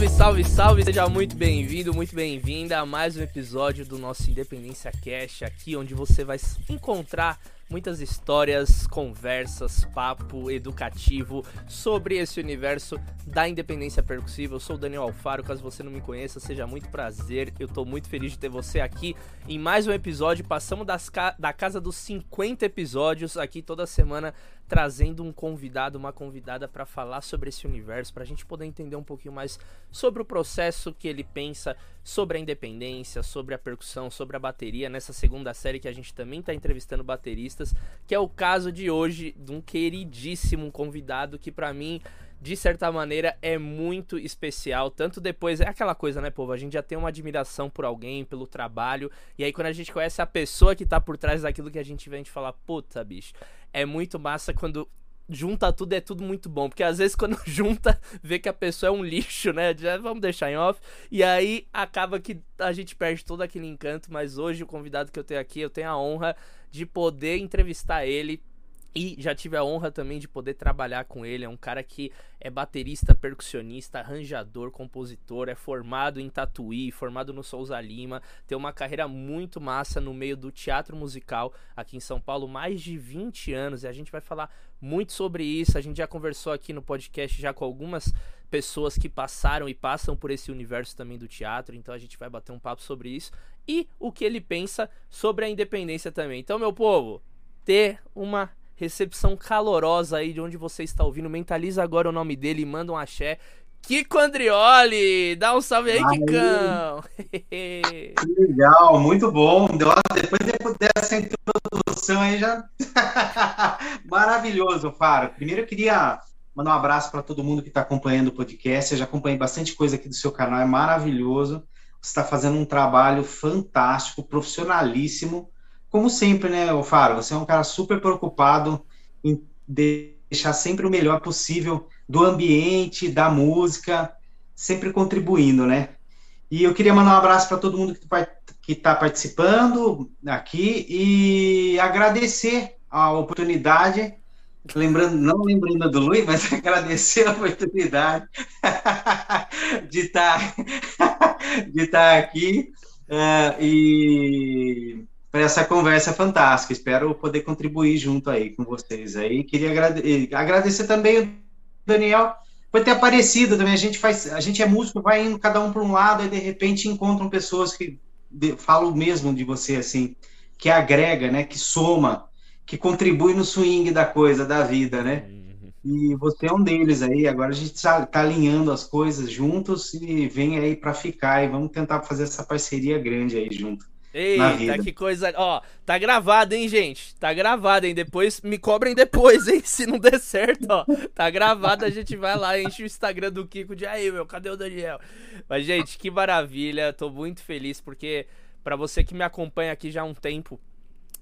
Salve, salve, salve! Seja muito bem-vindo, muito bem-vinda a mais um episódio do nosso Independência Cash, aqui onde você vai encontrar muitas histórias, conversas, papo educativo sobre esse universo da independência percussiva. Eu sou o Daniel Alfaro, caso você não me conheça, seja muito prazer. Eu tô muito feliz de ter você aqui em mais um episódio. Passamos ca da casa dos 50 episódios aqui toda semana trazendo um convidado, uma convidada para falar sobre esse universo, para a gente poder entender um pouquinho mais sobre o processo que ele pensa sobre a independência, sobre a percussão, sobre a bateria, nessa segunda série que a gente também está entrevistando bateristas, que é o caso de hoje de um queridíssimo convidado que para mim de certa maneira é muito especial. Tanto depois, é aquela coisa, né, povo? A gente já tem uma admiração por alguém, pelo trabalho. E aí, quando a gente conhece a pessoa que tá por trás daquilo que a gente vê, a gente fala, puta, bicho, é muito massa quando junta tudo é tudo muito bom. Porque às vezes quando junta, vê que a pessoa é um lixo, né? Já vamos deixar em off. E aí acaba que a gente perde todo aquele encanto. Mas hoje o convidado que eu tenho aqui, eu tenho a honra de poder entrevistar ele e já tive a honra também de poder trabalhar com ele. É um cara que é baterista, percussionista, arranjador, compositor, é formado em Tatuí, formado no Souza Lima, tem uma carreira muito massa no meio do teatro musical aqui em São Paulo, mais de 20 anos, e a gente vai falar muito sobre isso. A gente já conversou aqui no podcast já com algumas pessoas que passaram e passam por esse universo também do teatro, então a gente vai bater um papo sobre isso e o que ele pensa sobre a independência também. Então, meu povo, ter uma recepção calorosa aí de onde você está ouvindo. Mentaliza agora o nome dele manda um axé. Kiko Andrioli! Dá um salve aí, aí. Kikão! que legal, muito bom. Depois dessa introdução aí já. Maravilhoso, Faro. Primeiro eu queria mandar um abraço para todo mundo que está acompanhando o podcast. Eu já acompanhei bastante coisa aqui do seu canal, é maravilhoso. Você está fazendo um trabalho fantástico, profissionalíssimo como sempre, né, Faro, você é um cara super preocupado em deixar sempre o melhor possível do ambiente, da música, sempre contribuindo, né? E eu queria mandar um abraço para todo mundo que está participando aqui e agradecer a oportunidade, lembrando, não lembrando do Luiz, mas agradecer a oportunidade de estar tá, de estar tá aqui uh, e para essa conversa fantástica. Espero poder contribuir junto aí com vocês aí. Queria agrade agradecer também Daniel por ter aparecido também. A gente faz, a gente é músico, vai indo cada um para um lado e de repente encontram pessoas que falam mesmo de você assim, que agrega, né, que soma, que contribui no swing da coisa, da vida, né? Uhum. E você é um deles aí. Agora a gente está tá alinhando as coisas juntos e vem aí para ficar e vamos tentar fazer essa parceria grande aí junto. Eita, que coisa. Ó, tá gravado, hein, gente? Tá gravado, hein? Depois me cobrem depois, hein? Se não der certo, ó. Tá gravado, a gente vai lá, enche o Instagram do Kiko de aí, meu, cadê o Daniel? Mas, gente, que maravilha. Tô muito feliz porque, para você que me acompanha aqui já há um tempo,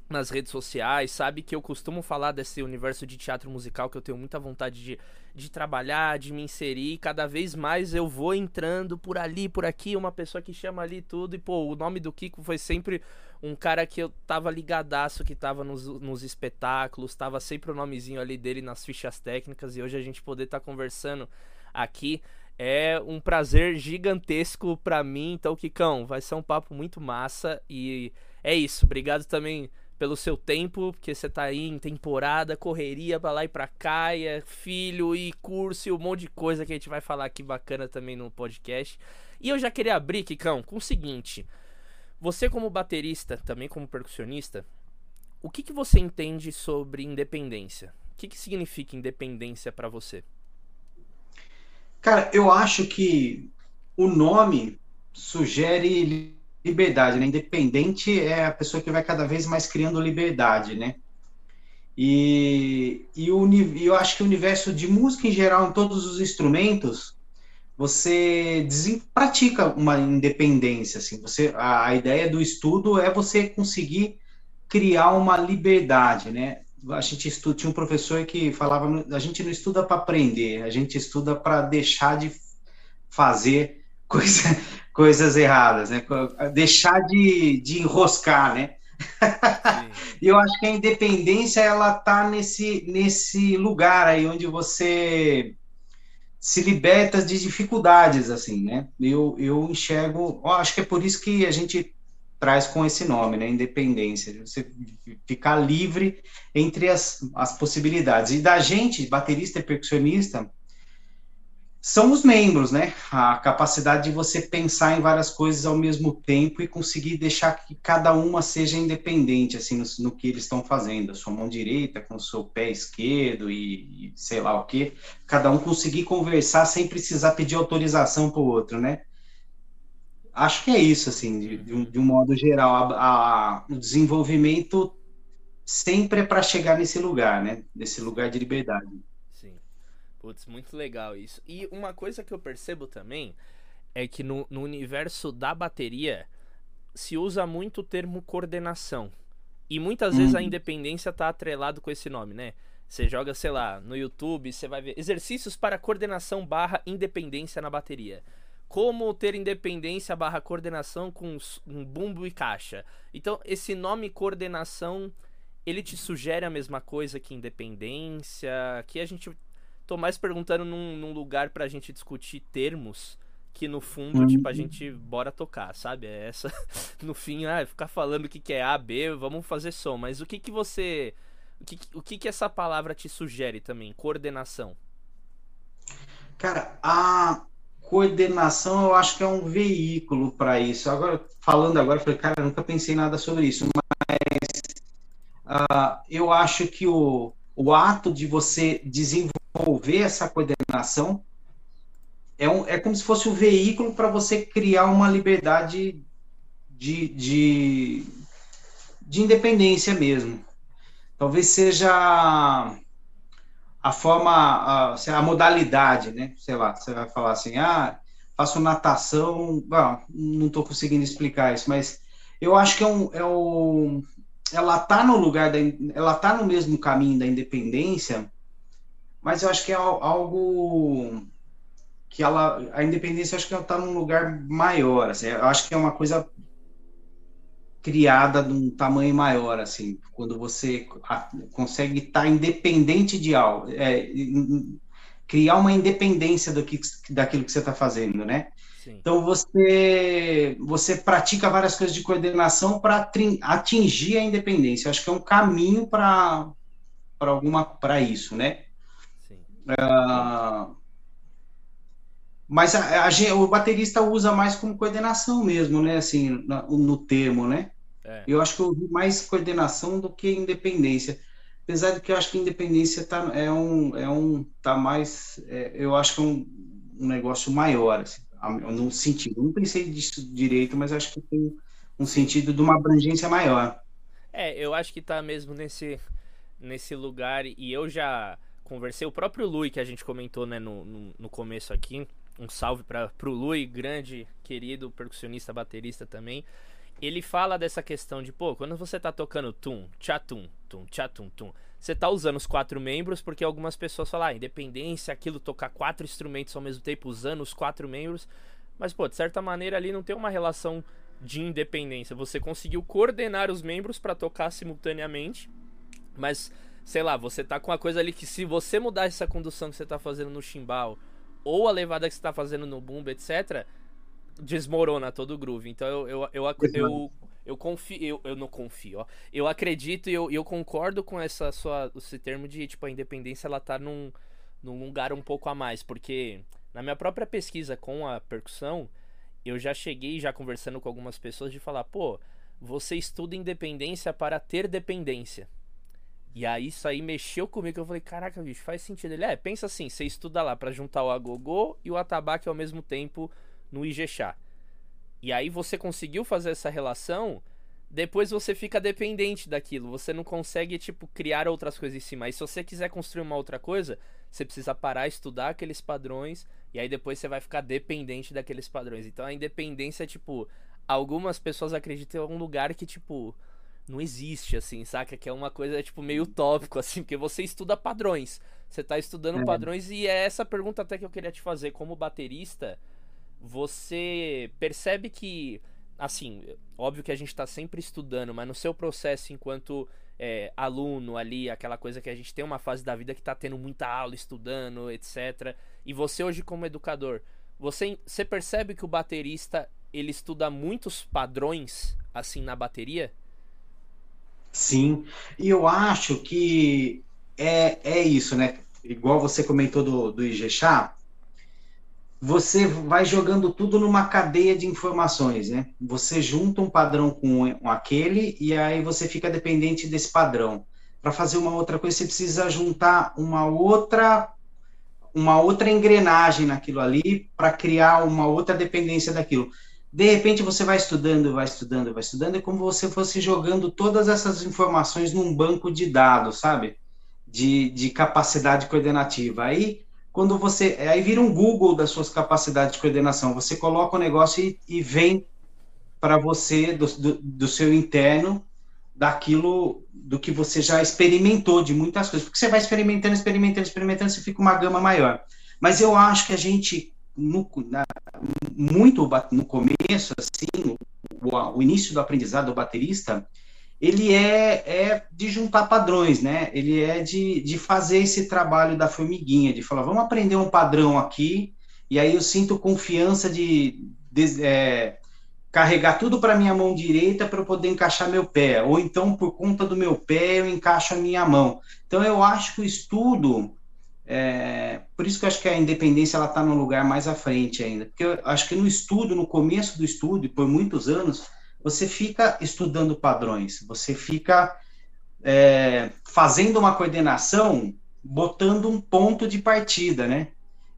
nas redes sociais, sabe que eu costumo falar desse universo de teatro musical que eu tenho muita vontade de, de trabalhar, de me inserir. Cada vez mais eu vou entrando por ali, por aqui, uma pessoa que chama ali tudo. E, pô, o nome do Kiko foi sempre um cara que eu tava ligadaço, que tava nos, nos espetáculos, tava sempre o nomezinho ali dele nas fichas técnicas. E hoje a gente poder estar tá conversando aqui é um prazer gigantesco para mim. Então, Kikão, vai ser um papo muito massa. E é isso. Obrigado também pelo seu tempo, porque você tá aí em temporada, correria pra lá e pra cá, e é filho e curso e um monte de coisa que a gente vai falar aqui bacana também no podcast. E eu já queria abrir, Kikão, com o seguinte: você, como baterista, também como percussionista, o que, que você entende sobre independência? O que, que significa independência para você? Cara, eu acho que o nome sugere liberdade, né? Independente é a pessoa que vai cada vez mais criando liberdade, né? E, e o, eu acho que o universo de música em geral, em todos os instrumentos, você pratica uma independência, assim. Você, a, a ideia do estudo é você conseguir criar uma liberdade, né? A gente estuda, tinha um professor que falava, a gente não estuda para aprender, a gente estuda para deixar de fazer coisa, coisas erradas, né? Deixar de, de enroscar, né? e eu acho que a independência ela tá nesse nesse lugar aí onde você se liberta de dificuldades, assim, né? Eu, eu enxergo, eu acho que é por isso que a gente traz com esse nome, né? Independência, você ficar livre entre as, as possibilidades. E da gente, baterista e percussionista, são os membros, né? A capacidade de você pensar em várias coisas ao mesmo tempo e conseguir deixar que cada uma seja independente, assim, no, no que eles estão fazendo. A sua mão direita com o seu pé esquerdo e, e sei lá o que. Cada um conseguir conversar sem precisar pedir autorização para o outro, né? Acho que é isso, assim, de, de, um, de um, modo geral. A, a, o desenvolvimento sempre é para chegar nesse lugar, né? Nesse lugar de liberdade. Putz, muito legal isso. E uma coisa que eu percebo também é que no, no universo da bateria se usa muito o termo coordenação. E muitas vezes a uhum. independência tá atrelado com esse nome, né? Você joga, sei lá, no YouTube, você vai ver exercícios para coordenação barra independência na bateria como ter independência barra coordenação com um bumbo e caixa. Então, esse nome coordenação, ele te sugere a mesma coisa que independência? Que a gente tô mais perguntando num, num lugar pra gente discutir termos que no fundo, uhum. tipo, a gente bora tocar, sabe? É essa, no fim, ah, ficar falando o que, que é A, B, vamos fazer som. Mas o que que você, o que, o que que essa palavra te sugere também? Coordenação. Cara, a coordenação eu acho que é um veículo para isso. Agora, falando agora, eu falei, cara, eu nunca pensei nada sobre isso, mas uh, eu acho que o, o ato de você desenvolver essa coordenação é, um, é como se fosse um veículo para você criar uma liberdade de, de, de independência mesmo. Talvez seja a forma, a, a, modalidade, né? Sei lá, você vai falar assim, ah, faço natação, ah, não estou conseguindo explicar isso, mas eu acho que é um, é um ela tá no lugar da, ela tá no mesmo caminho da independência, mas eu acho que é algo que ela, a independência, eu acho que ela tá num lugar maior, assim, eu acho que é uma coisa criada de um tamanho maior, assim, quando você consegue estar tá independente de algo, é, criar uma independência do que, daquilo que você está fazendo, né? Sim. Então você você pratica várias coisas de coordenação para atingir a independência. Acho que é um caminho para para alguma para isso, né? Uh, mas a, a, o baterista usa mais como coordenação mesmo, né? Assim, no, no termo, né? É. Eu acho que eu vi mais coordenação do que independência. Apesar de que eu acho que independência tá, é um, é um, tá mais, é, eu acho que é um, um negócio maior, assim, num sentido. Não pensei disso direito, mas acho que tem um sentido de uma abrangência maior. É, eu acho que tá mesmo nesse, nesse lugar, e eu já conversei, o próprio Lui, que a gente comentou né, no, no, no começo aqui, um salve para o Lui, grande, querido percussionista, baterista também. Ele fala dessa questão de, pô, quando você tá tocando tum, tchatum, tum, tchatum, tum, você tá usando os quatro membros, porque algumas pessoas falam, ah, independência, aquilo, tocar quatro instrumentos ao mesmo tempo, usando os quatro membros. Mas, pô, de certa maneira ali não tem uma relação de independência. Você conseguiu coordenar os membros para tocar simultaneamente, mas, sei lá, você tá com uma coisa ali que se você mudar essa condução que você tá fazendo no chimbal ou a levada que você tá fazendo no bumbo, etc., desmorona todo o groove. Então eu, eu, eu, eu, eu, eu confio, eu, eu não confio, ó. Eu acredito e eu, eu concordo com essa sua, esse termo de, tipo, a independência ela tá num, num lugar um pouco a mais, porque na minha própria pesquisa com a percussão, eu já cheguei já conversando com algumas pessoas de falar, pô, você estuda independência para ter dependência. E aí isso aí mexeu comigo, eu falei, caraca, bicho, faz sentido. Ele, é, pensa assim, você estuda lá para juntar o agogô e o atabaque ao mesmo tempo no Ijexá. E aí você conseguiu fazer essa relação, depois você fica dependente daquilo. Você não consegue, tipo, criar outras coisas em cima. E se você quiser construir uma outra coisa, você precisa parar, estudar aqueles padrões, e aí depois você vai ficar dependente daqueles padrões. Então a independência é, tipo, algumas pessoas acreditam em um lugar que, tipo, não existe, assim, saca? Que é uma coisa, tipo, meio utópico, assim, porque você estuda padrões. Você tá estudando é. padrões e é essa pergunta até que eu queria te fazer. Como baterista, você percebe que, assim, óbvio que a gente está sempre estudando, mas no seu processo enquanto é, aluno ali, aquela coisa que a gente tem uma fase da vida que está tendo muita aula, estudando, etc. E você hoje como educador, você, você percebe que o baterista ele estuda muitos padrões assim na bateria? Sim, e eu acho que é, é isso, né? Igual você comentou do, do Ijexá, você vai jogando tudo numa cadeia de informações, né? Você junta um padrão com, aquele e aí você fica dependente desse padrão. Para fazer uma outra coisa, você precisa juntar uma outra uma outra engrenagem naquilo ali para criar uma outra dependência daquilo. De repente você vai estudando, vai estudando, vai estudando, é como se você fosse jogando todas essas informações num banco de dados, sabe? De, de capacidade coordenativa. Aí, quando você. Aí vira um Google das suas capacidades de coordenação. Você coloca o negócio e, e vem para você, do, do, do seu interno, daquilo do que você já experimentou de muitas coisas, porque você vai experimentando, experimentando, experimentando, você fica uma gama maior. Mas eu acho que a gente, no, na, muito no começo, assim, o, o, início do aprendizado do baterista, ele é, é de juntar padrões, né? Ele é de, de fazer esse trabalho da formiguinha, de falar, vamos aprender um padrão aqui, e aí eu sinto confiança de, de é, carregar tudo para minha mão direita para eu poder encaixar meu pé, ou então por conta do meu pé eu encaixo a minha mão. Então eu acho que o estudo, é, por isso que eu acho que a independência ela está num lugar mais à frente ainda, porque eu acho que no estudo, no começo do estudo, e por muitos anos, você fica estudando padrões, você fica é, fazendo uma coordenação, botando um ponto de partida, né?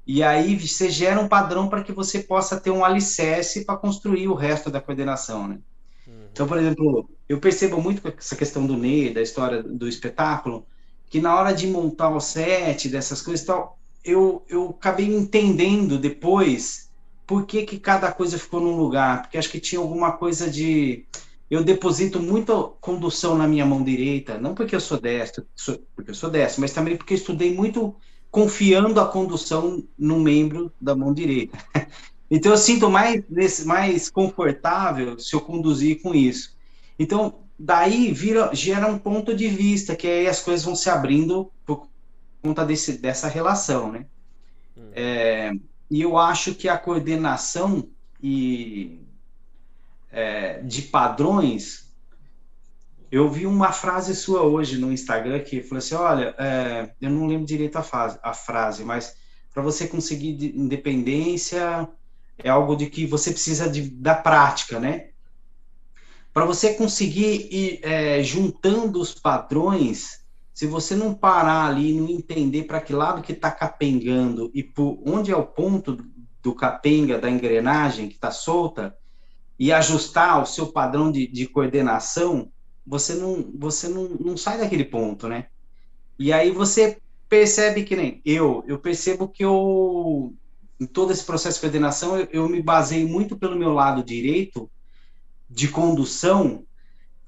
E aí você gera um padrão para que você possa ter um alicerce para construir o resto da coordenação, né? Uhum. Então, por exemplo, eu percebo muito essa questão do Ney, da história do espetáculo, que na hora de montar o set, dessas coisas e tal, eu, eu acabei entendendo depois por que, que cada coisa ficou num lugar, porque acho que tinha alguma coisa de... Eu deposito muita condução na minha mão direita, não porque eu sou destro, sou, porque eu sou destro, mas também porque estudei muito confiando a condução no membro da mão direita. Então eu sinto mais mais confortável se eu conduzir com isso. Então daí vira gera um ponto de vista que aí as coisas vão se abrindo por conta desse, dessa relação, né? Hum. É, e eu acho que a coordenação e é, de padrões eu vi uma frase sua hoje no Instagram que falou assim: olha, é, eu não lembro direito a, fase, a frase, mas para você conseguir independência é algo de que você precisa de, da prática, né? Para você conseguir ir é, juntando os padrões, se você não parar ali, não entender para que lado que está capengando e por onde é o ponto do capenga da engrenagem que está solta e ajustar o seu padrão de, de coordenação, você não, você não, não sai daquele ponto, né? E aí você percebe que nem eu, eu percebo que eu, em todo esse processo de coordenação, eu, eu me basei muito pelo meu lado direito de condução,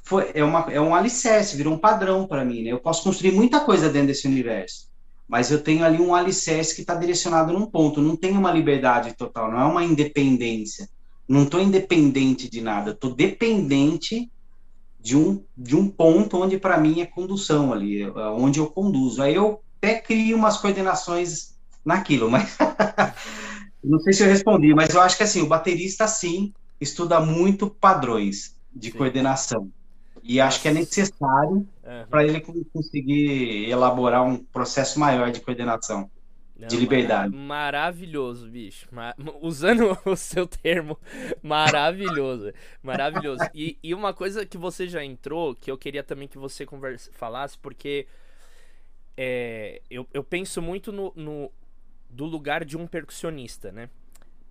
foi, é, uma, é um alicerce, virou um padrão para mim, né? Eu posso construir muita coisa dentro desse universo, mas eu tenho ali um alicerce que está direcionado num ponto, não tenho uma liberdade total, não é uma independência. Não estou independente de nada, estou dependente de um, de um ponto onde para mim é condução ali, é onde eu conduzo. Aí eu até crio umas coordenações naquilo, mas não sei se eu respondi, mas eu acho que assim, o baterista sim estuda muito padrões de sim. coordenação. E acho que é necessário uhum. para ele conseguir elaborar um processo maior de coordenação. Não, de liberdade. maravilhoso, bicho. usando o seu termo, maravilhoso. Maravilhoso. E, e, uma coisa que você já entrou, que eu queria também que você conversa, falasse, porque é, eu, eu penso muito no, no, do lugar de um percussionista, né?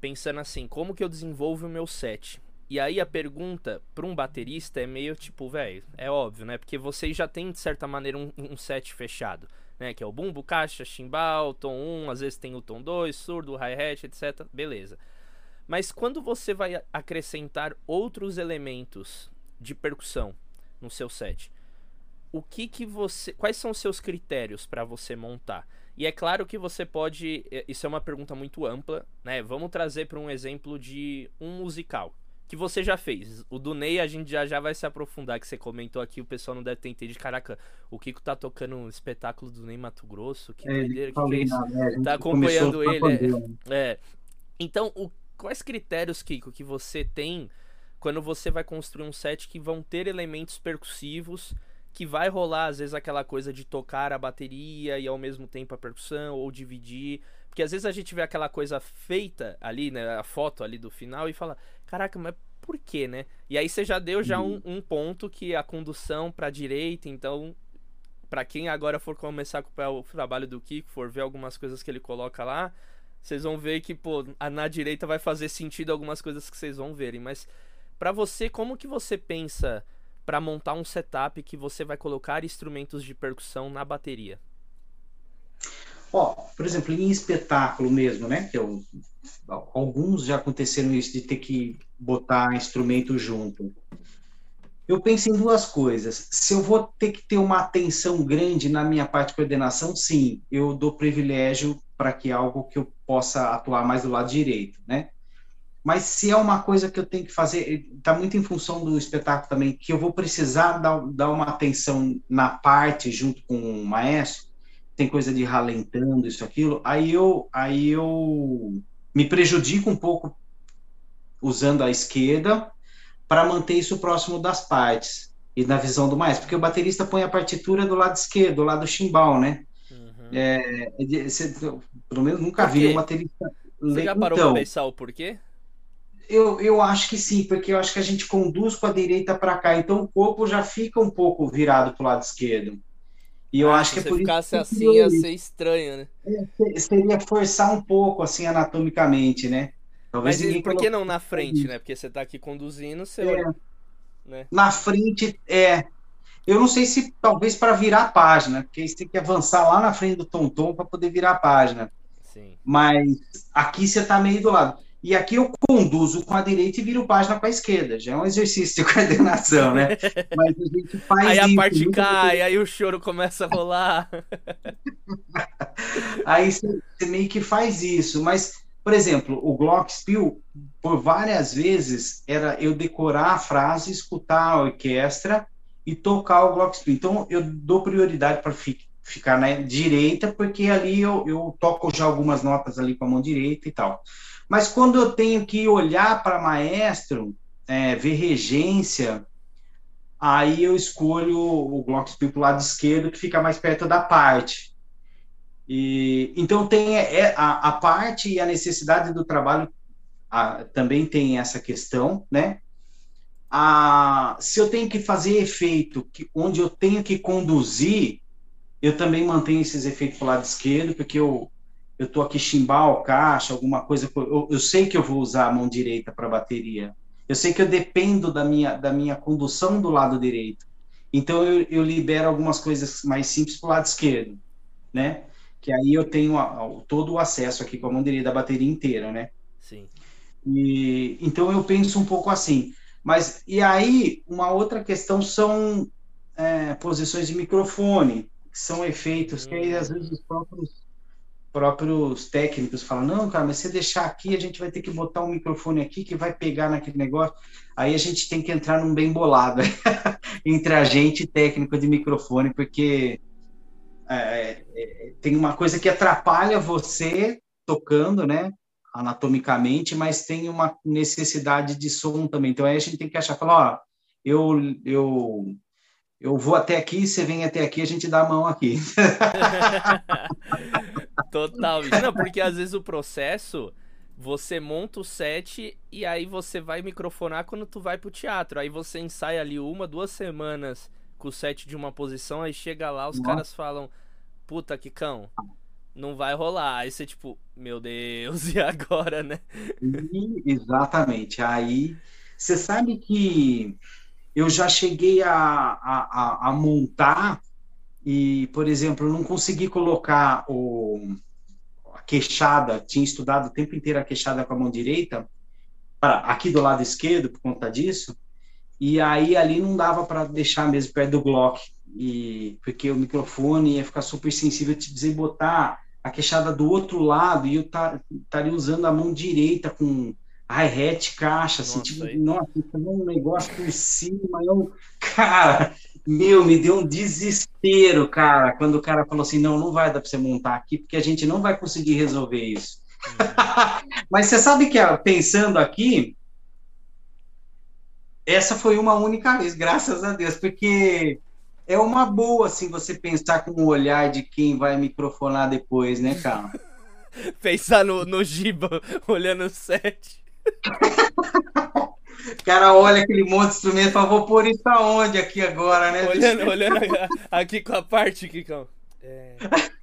Pensando assim, como que eu desenvolvo o meu set? E aí a pergunta para um baterista é meio tipo, velho, é óbvio, né? Porque vocês já têm, de certa maneira, um, um set fechado né? Que é o bumbo, caixa, chimbal, tom 1, às vezes tem o tom 2, surdo, hi-hat, etc. Beleza. Mas quando você vai acrescentar outros elementos de percussão no seu set, o que que você, quais são os seus critérios para você montar? E é claro que você pode, isso é uma pergunta muito ampla, né? Vamos trazer para um exemplo de um musical que você já fez. O do Ney a gente já, já vai se aprofundar, que você comentou aqui, o pessoal não deve ter entendido. Caraca, o Kiko tá tocando um espetáculo do Ney Mato Grosso, que é, doideira, que, que é isso? Tá acompanhando ele. É, é. Então, o, quais critérios, Kiko, que você tem quando você vai construir um set que vão ter elementos percussivos, que vai rolar às vezes aquela coisa de tocar a bateria e ao mesmo tempo a percussão, ou dividir. Porque às vezes a gente vê aquela coisa feita ali, né? A foto ali do final e fala, caraca, mas por quê, né? E aí você já deu já um, um ponto que a condução para direita, então para quem agora for começar a acompanhar o trabalho do Kiko, for ver algumas coisas que ele coloca lá, vocês vão ver que, pô, na direita vai fazer sentido algumas coisas que vocês vão verem, mas para você, como que você pensa para montar um setup que você vai colocar instrumentos de percussão na bateria? Ó, por exemplo, em espetáculo mesmo, né? Que eu, alguns já aconteceram isso de ter que botar instrumento junto. Eu penso em duas coisas. Se eu vou ter que ter uma atenção grande na minha parte de coordenação, sim, eu dou privilégio para que algo que eu possa atuar mais do lado direito, né? Mas se é uma coisa que eu tenho que fazer, está muito em função do espetáculo também, que eu vou precisar dar, dar uma atenção na parte junto com o maestro, tem coisa de ralentando, isso, aquilo, aí eu, aí eu me prejudico um pouco usando a esquerda para manter isso próximo das partes e na visão do maestro, porque o baterista põe a partitura do lado esquerdo, do lado do chimbal, né? Uhum. É, você, pelo menos nunca vi um baterista. Você já parou então, para pensar o porquê? Eu, eu acho que sim, porque eu acho que a gente conduz com a direita para cá, então o corpo já fica um pouco virado para o lado esquerdo. E eu ah, acho que é por ficasse isso. assim, ia ser estranho, né? É, seria forçar um pouco, assim, anatomicamente, né? Talvez Mas por que não na frente, né? Porque você tá aqui conduzindo, você. É. Né? Na frente, é. Eu não sei se talvez para virar a página, porque você tem que avançar lá na frente do tom-tom para poder virar a página. Sim. Mas aqui você tá meio do lado. E aqui eu conduzo com a direita e viro página com a esquerda. Já é um exercício de coordenação, né? Mas a gente faz Aí a parte cai, aí o choro começa a rolar. aí você, meio que faz isso. Mas, por exemplo, o Glockenspiel, por várias vezes, era eu decorar a frase, escutar a orquestra e tocar o Glockenspiel. Então, eu dou prioridade para ficar na direita, porque ali eu, eu toco já algumas notas ali com a mão direita e tal. Mas quando eu tenho que olhar para maestro, é, ver regência, aí eu escolho o Glockenspiel para o lado esquerdo, que fica mais perto da parte. E, então tem é, a, a parte e a necessidade do trabalho a, também tem essa questão, né? A, se eu tenho que fazer efeito que, onde eu tenho que conduzir, eu também mantenho esses efeitos para o lado esquerdo, porque eu, eu estou aqui chimbal, caixa, alguma coisa, eu, eu, sei que eu vou usar a mão direita para bateria. Eu sei que eu dependo da minha, da minha condução do lado direito. Então eu, eu libero algumas coisas mais simples para o lado esquerdo, né? Que aí eu tenho a, a, todo o acesso aqui com a mão direita da bateria inteira, né? Sim. E, então eu penso um pouco assim. Mas, e aí, uma outra questão são é, posições de microfone, que são efeitos hum. que aí, às vezes os próprios próprios técnicos falam, não, cara, mas se deixar aqui, a gente vai ter que botar um microfone aqui que vai pegar naquele negócio. Aí a gente tem que entrar num bem bolado entre a gente e técnico de microfone, porque é, é, é, tem uma coisa que atrapalha você tocando, né? Anatomicamente, mas tem uma necessidade de som também. Então aí a gente tem que achar, falar, ó, eu, eu eu vou até aqui, você vem até aqui, a gente dá a mão aqui. Total. Não, porque às vezes o processo, você monta o set e aí você vai microfonar quando tu vai pro teatro. Aí você ensaia ali uma, duas semanas com o set de uma posição, aí chega lá, os Nossa. caras falam, puta que cão, não vai rolar. Aí você tipo, meu Deus, e agora, né? E, exatamente. Aí você sabe que eu já cheguei a, a, a, montar e, por exemplo, não consegui colocar o, a queixada, tinha estudado o tempo inteiro a queixada com a mão direita, para aqui do lado esquerdo, por conta disso, e aí ali não dava para deixar mesmo perto do Glock, e, porque o microfone ia ficar super sensível, te dizer, botar a queixada do outro lado, e eu estaria usando a mão direita com hi-hat, caixa, assim, nossa, tipo, aí. nossa, um negócio por cima, eu, cara, meu, me deu um desespero, cara, quando o cara falou assim, não, não vai dar para você montar aqui, porque a gente não vai conseguir resolver isso. Uhum. Mas você sabe que, pensando aqui, essa foi uma única vez, graças a Deus, porque é uma boa, assim, você pensar com o olhar de quem vai microfonar depois, né, cara? pensar no, no Giba, olhando o set. O cara olha aquele monte de instrumento e fala, vou pôr isso aonde aqui agora, né? Olhando, olhando aqui com a parte, Kikão. É...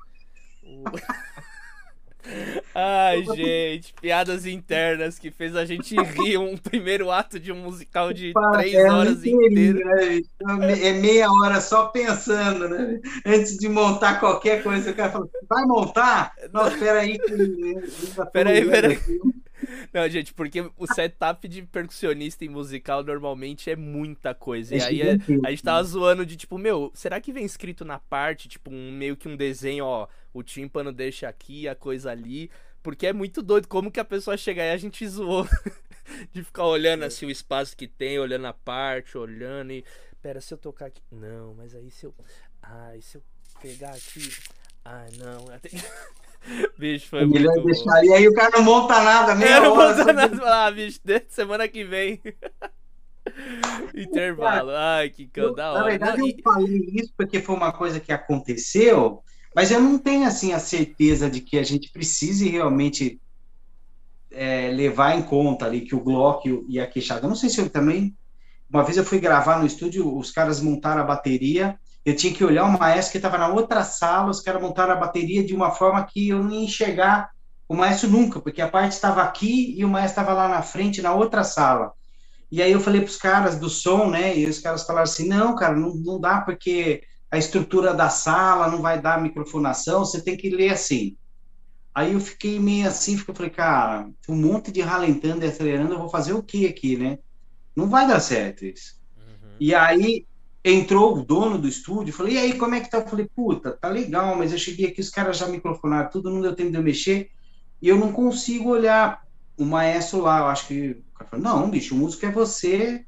Ai, gente, piadas internas que fez a gente rir um primeiro ato de um musical de três é horas inteiro. Né? É meia hora só pensando, né? Antes de montar qualquer coisa, o cara fala, vai montar? Não, espera aí. Espera aí, espera aí. Não, gente, porque o setup de percussionista em musical normalmente é muita coisa. E é aí é, a gente tava zoando de tipo, meu, será que vem escrito na parte, tipo, um, meio que um desenho, ó, o tímpano deixa aqui, a coisa ali. Porque é muito doido como que a pessoa chega aí, a gente zoou de ficar olhando assim o espaço que tem, olhando a parte, olhando e. Pera, se eu tocar aqui. Não, mas aí se eu. Ai, se eu pegar aqui. Ai, não. Bicho, foi Melhor muito deixar. E aí o cara não monta nada, meia é, não monta nada. Ah, bicho, semana que vem. Intervalo. Ai, que cão, da hora. Na verdade, não, eu e... falei isso porque foi uma coisa que aconteceu, mas eu não tenho, assim, a certeza de que a gente precise realmente é, levar em conta ali que o Glock e a queixada. Eu não sei se eu também... Uma vez eu fui gravar no estúdio, os caras montaram a bateria eu tinha que olhar o maestro que estava na outra sala, os caras montaram a bateria de uma forma que eu não ia enxergar o maestro nunca, porque a parte estava aqui e o maestro estava lá na frente, na outra sala. E aí eu falei para os caras do som, né? E os caras falaram assim: não, cara, não, não dá porque a estrutura da sala não vai dar microfonação, você tem que ler assim. Aí eu fiquei meio assim, eu falei, cara, um monte de ralentando e acelerando, eu vou fazer o que aqui, né? Não vai dar certo isso. Uhum. E aí entrou o dono do estúdio, falei, e aí, como é que tá? Eu falei, puta, tá legal, mas eu cheguei aqui, os caras já microfonaram tudo, não deu tempo de eu mexer, e eu não consigo olhar o maestro lá, eu acho que o cara falou, não, bicho, o músico é você,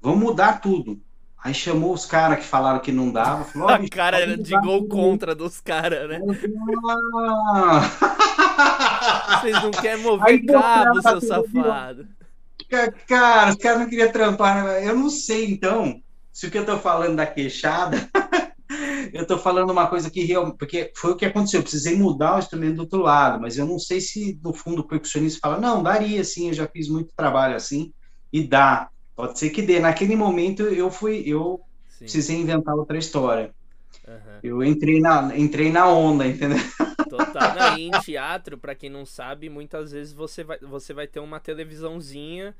vamos mudar tudo. Aí chamou os caras que falaram que não dava. Falou, a cara de gol contra dos caras, né? Vocês não querem mover Aí, cabo, seu safado. Cara, os caras não queriam trampar. Eu não sei, então, se o que eu estou falando da queixada, eu estou falando uma coisa que realmente. Porque foi o que aconteceu, eu precisei mudar o instrumento do outro lado, mas eu não sei se no fundo o percussionista fala, não, daria sim, eu já fiz muito trabalho assim, e dá. Pode ser que dê. Naquele momento eu fui, eu sim. precisei inventar outra história. Uhum. Eu entrei na, entrei na onda, entendeu? Total. Não, e em teatro, para quem não sabe, muitas vezes você vai, você vai ter uma televisãozinha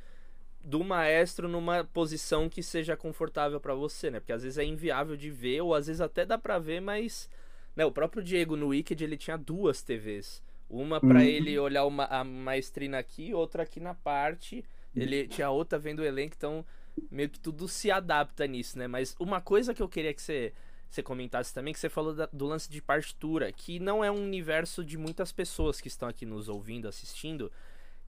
do maestro numa posição que seja confortável para você, né? Porque às vezes é inviável de ver, ou às vezes até dá pra ver, mas. Né, o próprio Diego no Wicked ele tinha duas TVs. Uma para uhum. ele olhar uma, a maestrina aqui, outra aqui na parte. Ele tinha outra vendo o elenco, então meio que tudo se adapta nisso, né? Mas uma coisa que eu queria que você, você comentasse também, que você falou da, do lance de partitura, que não é um universo de muitas pessoas que estão aqui nos ouvindo, assistindo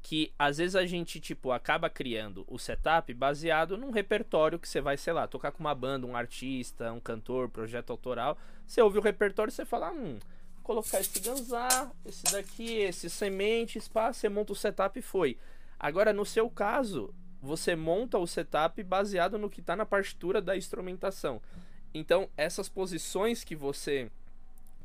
que às vezes a gente, tipo, acaba criando o setup baseado num repertório que você vai, sei lá, tocar com uma banda, um artista, um cantor, projeto autoral. Você ouve o repertório e você fala, hum, colocar esse ganzar, esse daqui, esse semente, espaço, você monta o setup e foi. Agora, no seu caso, você monta o setup baseado no que está na partitura da instrumentação. Então, essas posições que você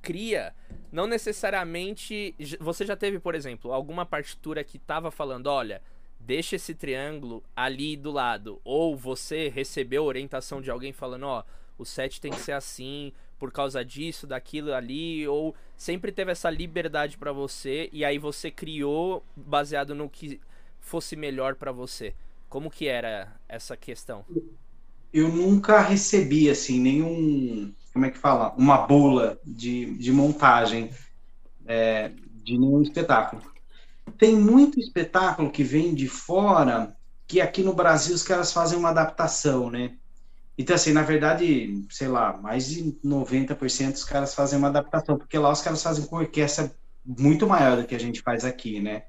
cria, não necessariamente. Você já teve, por exemplo, alguma partitura que tava falando, olha, deixa esse triângulo ali do lado. Ou você recebeu orientação de alguém falando, ó, o set tem que ser assim, por causa disso, daquilo ali, ou sempre teve essa liberdade para você e aí você criou baseado no que fosse melhor para você. Como que era essa questão? Eu nunca recebi assim nenhum como é que fala? Uma bula de, de montagem é, de nenhum espetáculo. Tem muito espetáculo que vem de fora que aqui no Brasil os caras fazem uma adaptação, né? Então, assim, na verdade, sei lá, mais de 90% dos caras fazem uma adaptação, porque lá os caras fazem com orquestra muito maior do que a gente faz aqui, né?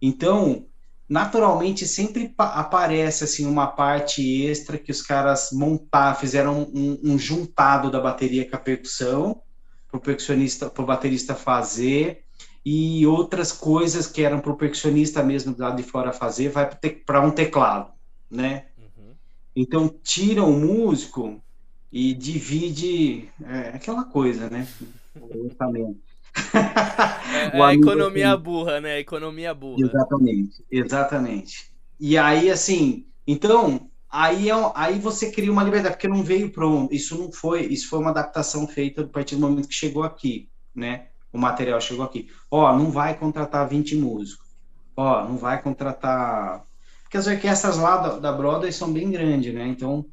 Então, naturalmente sempre aparece assim uma parte extra que os caras montar, fizeram um, um juntado da bateria com a percussão para o percussionista, para o baterista fazer e outras coisas que eram para o percussionista mesmo do lado de fora fazer, vai para um teclado, né? Uhum. Então tira o músico e divide é, aquela coisa, né? O orçamento. É, é a economia assim, burra, né? A economia burra. Exatamente, exatamente. E aí, assim, então, aí, é, aí você cria uma liberdade, porque não veio pronto. Isso não foi, isso foi uma adaptação feita a partir do momento que chegou aqui, né? O material chegou aqui. Ó, não vai contratar 20 músicos. Ó, não vai contratar. Porque as orquestras lá da, da Broadway são bem grandes, né? Então,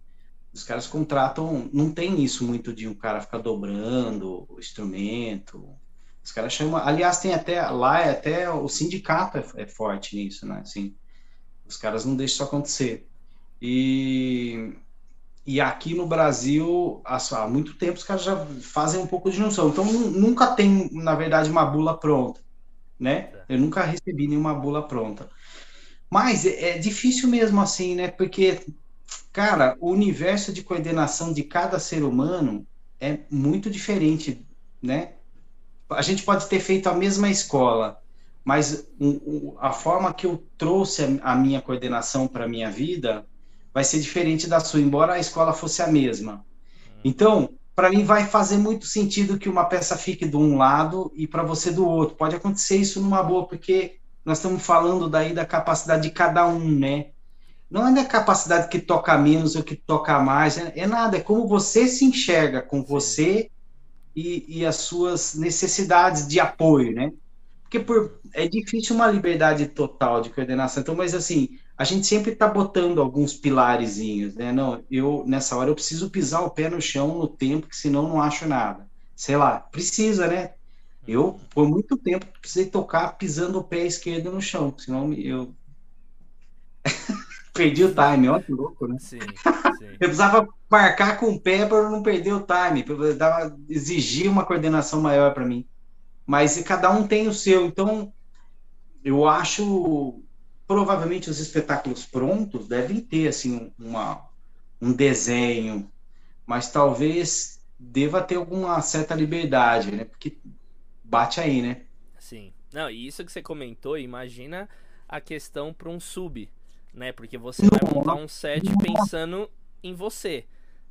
os caras contratam. Não tem isso muito de um cara ficar dobrando o instrumento os caras chamam. Aliás, tem até. Lá é até. O sindicato é, é forte nisso, né? Assim, os caras não deixam isso acontecer. E. E aqui no Brasil, há muito tempo, os caras já fazem um pouco de junção. Então, nunca tem, na verdade, uma bula pronta, né? Eu nunca recebi nenhuma bula pronta. Mas é, é difícil mesmo assim, né? Porque, cara, o universo de coordenação de cada ser humano é muito diferente, né? A gente pode ter feito a mesma escola, mas a forma que eu trouxe a, minha coordenação para a minha vida vai ser diferente da sua, embora a escola fosse a mesma. Então, para mim vai fazer muito sentido que uma peça fique de um lado e para você do outro. Pode acontecer isso numa boa, porque nós estamos falando daí da capacidade de cada um, né? Não é da capacidade que toca menos ou que toca mais, é, é nada, é como você se enxerga com você e, e as suas necessidades de apoio, né? Porque por, é difícil uma liberdade total de coordenação. Então, mas assim, a gente sempre está botando alguns pilarezinhos, né? Não, eu nessa hora eu preciso pisar o pé no chão no tempo, que senão não acho nada. Sei lá, precisa, né? Eu, por muito tempo, precisei tocar pisando o pé esquerdo no chão, senão eu perdi o time, olha que louco, né? Sim, sim. eu precisava marcar com o pé para não perder o time, para exigir uma coordenação maior para mim. Mas cada um tem o seu, então eu acho provavelmente os espetáculos prontos devem ter assim uma, um desenho, mas talvez deva ter alguma certa liberdade, né? Porque bate aí, né? Sim. Não, e isso que você comentou, imagina a questão para um sub, né? Porque você vai montar um set pensando em você.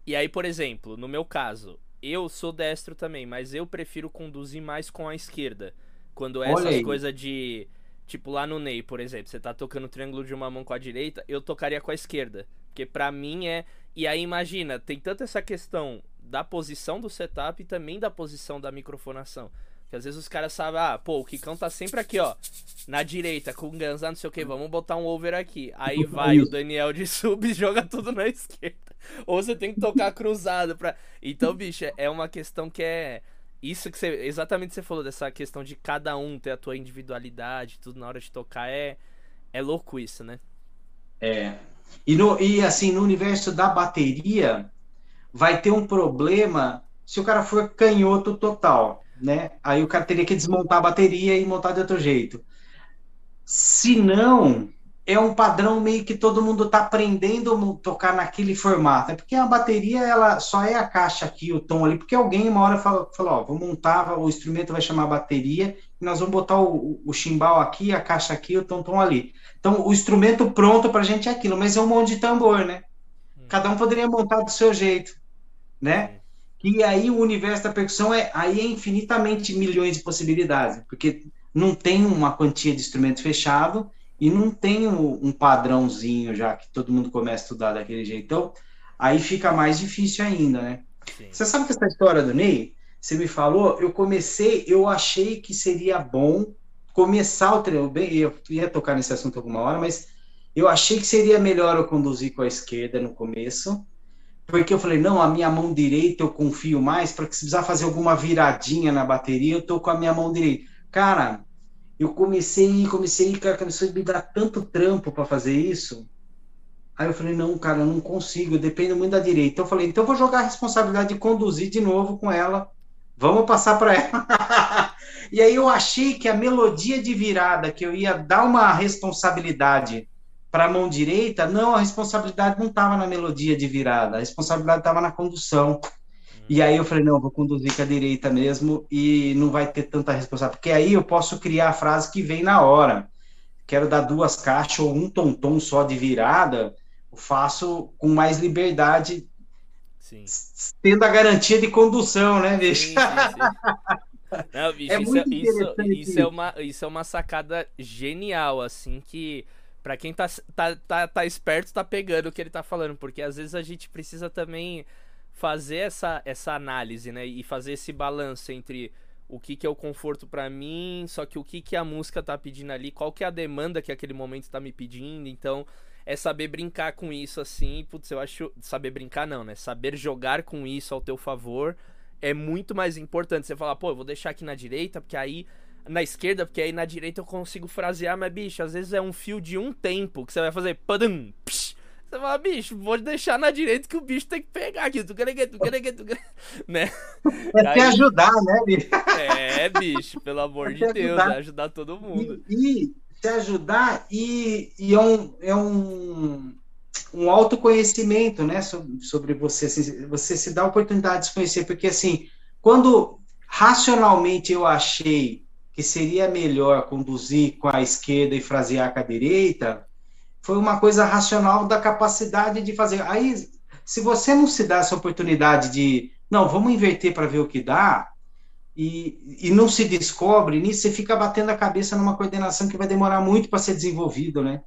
E aí, por exemplo, no meu caso, eu sou destro também, mas eu prefiro conduzir mais com a esquerda. Quando é essas coisas de. Tipo, lá no Ney, por exemplo, você tá tocando o triângulo de uma mão com a direita, eu tocaria com a esquerda. Porque pra mim é. E aí, imagina, tem tanto essa questão da posição do setup e também da posição da microfonação. Que às vezes os caras sabem, ah, pô, o Kikão tá sempre aqui, ó, na direita, com o Ganzá, não sei o que, vamos botar um over aqui. Aí vai o Daniel de sub e joga tudo na esquerda. Ou você tem que tocar cruzado pra. Então, bicho, é uma questão que é. Isso que você. Exatamente você falou, dessa questão de cada um ter a tua individualidade, tudo na hora de tocar, é. É louco isso, né? É. E, no, e assim, no universo da bateria, vai ter um problema se o cara for canhoto total né? Aí o cara teria que desmontar a bateria e montar de outro jeito. Se não, é um padrão meio que todo mundo está aprendendo a tocar naquele formato. É porque a bateria ela só é a caixa aqui, o tom ali, porque alguém uma hora falou, falou ó, vou montar, o instrumento vai chamar bateria, e nós vamos botar o, o chimbal aqui, a caixa aqui, o tom, tom ali. Então, o instrumento pronto para a gente é aquilo, mas é um monte de tambor, né? Hum. Cada um poderia montar do seu jeito, né? Que aí o universo da percussão é aí é infinitamente milhões de possibilidades, porque não tem uma quantia de instrumento fechado e não tem um, um padrãozinho já que todo mundo começa a estudar daquele jeito. Então, aí fica mais difícil ainda, né? Sim. Você sabe que essa história do Ney, você me falou, eu comecei, eu achei que seria bom começar o treino, bem, eu ia tocar nesse assunto alguma hora, mas eu achei que seria melhor eu conduzir com a esquerda no começo, porque eu falei, não, a minha mão direita eu confio mais, para que se precisar fazer alguma viradinha na bateria, eu tô com a minha mão direita. Cara, eu comecei, comecei, cara, começou a me dar tanto trampo para fazer isso. Aí eu falei, não, cara, eu não consigo, eu dependo muito da direita. Então eu falei, então eu vou jogar a responsabilidade de conduzir de novo com ela. Vamos passar para ela. E aí eu achei que a melodia de virada, que eu ia dar uma responsabilidade para a mão direita, não, a responsabilidade não estava na melodia de virada, a responsabilidade estava na condução. E aí eu falei, não, vou conduzir com a direita mesmo e não vai ter tanta responsabilidade, porque aí eu posso criar a frase que vem na hora. Quero dar duas caixas ou um tom-tom só de virada, eu faço com mais liberdade, sim. tendo a garantia de condução, né, bicho? Sim, sim, não, bicho, é isso, é, isso, isso, é uma, isso é uma sacada genial, assim, que para quem tá, tá, tá, tá esperto, tá pegando o que ele tá falando, porque às vezes a gente precisa também fazer essa, essa análise, né? E fazer esse balanço entre o que, que é o conforto para mim, só que o que, que a música tá pedindo ali, qual que é a demanda que aquele momento tá me pedindo. Então, é saber brincar com isso assim. Putz, eu acho. Saber brincar não, né? Saber jogar com isso ao teu favor é muito mais importante. Você falar, pô, eu vou deixar aqui na direita, porque aí. Na esquerda, porque aí na direita eu consigo frasear, mas bicho, às vezes é um fio de um tempo que você vai fazer. Padum, psh, você fala, bicho, vou deixar na direita que o bicho tem que pegar aqui. Tu quer, tu quer, tu né? É aí, te ajudar, né, bicho? É, bicho, pelo amor de Deus, ajudar. é ajudar todo mundo. E, e te ajudar e, e é um, é um, um autoconhecimento, né, sobre, sobre você. Assim, você se dá a oportunidade de se conhecer, porque assim, quando racionalmente eu achei que seria melhor conduzir com a esquerda e frasear com a direita, foi uma coisa racional da capacidade de fazer. Aí, se você não se dá essa oportunidade de, não, vamos inverter para ver o que dá, e, e não se descobre nisso, você fica batendo a cabeça numa coordenação que vai demorar muito para ser desenvolvido, né?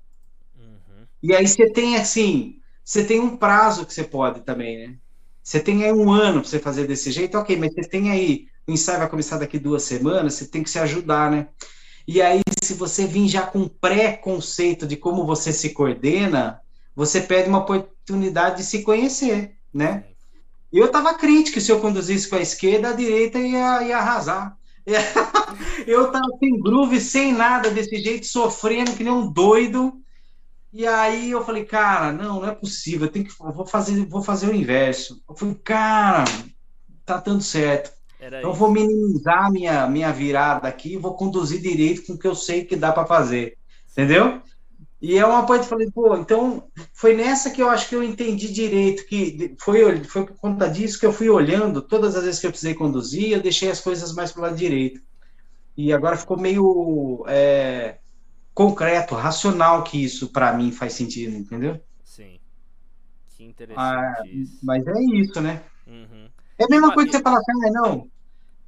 Uhum. E aí você tem assim, você tem um prazo que você pode também, né? Você tem aí um ano para você fazer desse jeito, ok, mas você tem aí, o ensaio vai começar daqui duas semanas, você tem que se ajudar, né? E aí, se você vir já com pré-conceito de como você se coordena, você perde uma oportunidade de se conhecer, né? Eu estava crítico se eu conduzisse com a esquerda, a direita ia, ia arrasar. Eu estava sem groove, sem nada, desse jeito, sofrendo que nem um doido. E aí eu falei, cara, não, não é possível, eu tenho que, eu vou fazer, vou fazer o inverso. Eu falei, cara, tá dando certo. Era então, isso. vou minimizar minha, minha virada aqui e vou conduzir direito com o que eu sei que dá para fazer. Entendeu? E é uma coisa que eu falei, pô, então foi nessa que eu acho que eu entendi direito, que foi, foi por conta disso que eu fui olhando, todas as vezes que eu precisei conduzir, eu deixei as coisas mais para o lado direito. E agora ficou meio é, concreto, racional que isso para mim faz sentido, entendeu? Sim. Que interessante. Ah, mas é isso, né? Uhum. É a mesma coisa que você fala assim, ah, não,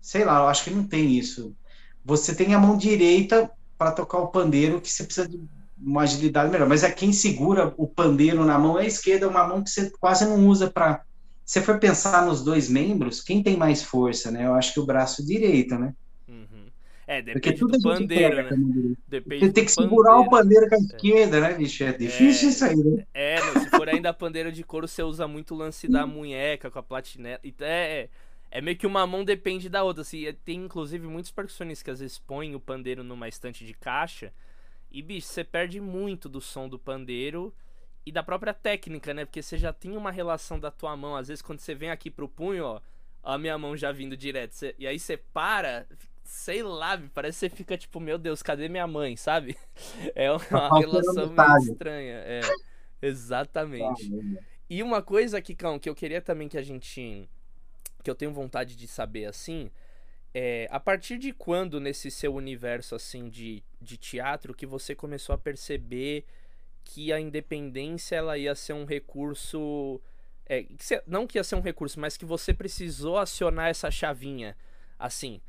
sei lá, eu acho que não tem isso. Você tem a mão direita para tocar o pandeiro que você precisa de uma agilidade melhor, mas é quem segura o pandeiro na mão é a esquerda, uma mão que você quase não usa para. Se for pensar nos dois membros, quem tem mais força, né? Eu acho que o braço direito, né? Uhum. É, depende do pandeiro, né? Depende você tem que segurar o pandeiro com a é. esquerda, né, bicho? É difícil é, isso aí, né? É, não, se for ainda pandeiro de couro, você usa muito o lance da munheca com a platineta. Então é, é meio que uma mão depende da outra. Assim, tem inclusive muitos percussionistas que às vezes põem o pandeiro numa estante de caixa. E, bicho, você perde muito do som do pandeiro e da própria técnica, né? Porque você já tem uma relação da tua mão. Às vezes, quando você vem aqui pro punho, ó, a minha mão já vindo direto. Você, e aí você para, sei lá, parece que você fica tipo, meu Deus, cadê minha mãe, sabe? É uma tá relação meio estranha. É, exatamente. E uma coisa, Kikão, que eu queria também que a gente. que eu tenho vontade de saber assim. É, a partir de quando nesse seu universo assim de, de teatro que você começou a perceber que a independência ela ia ser um recurso é, não que ia ser um recurso mas que você precisou acionar essa chavinha assim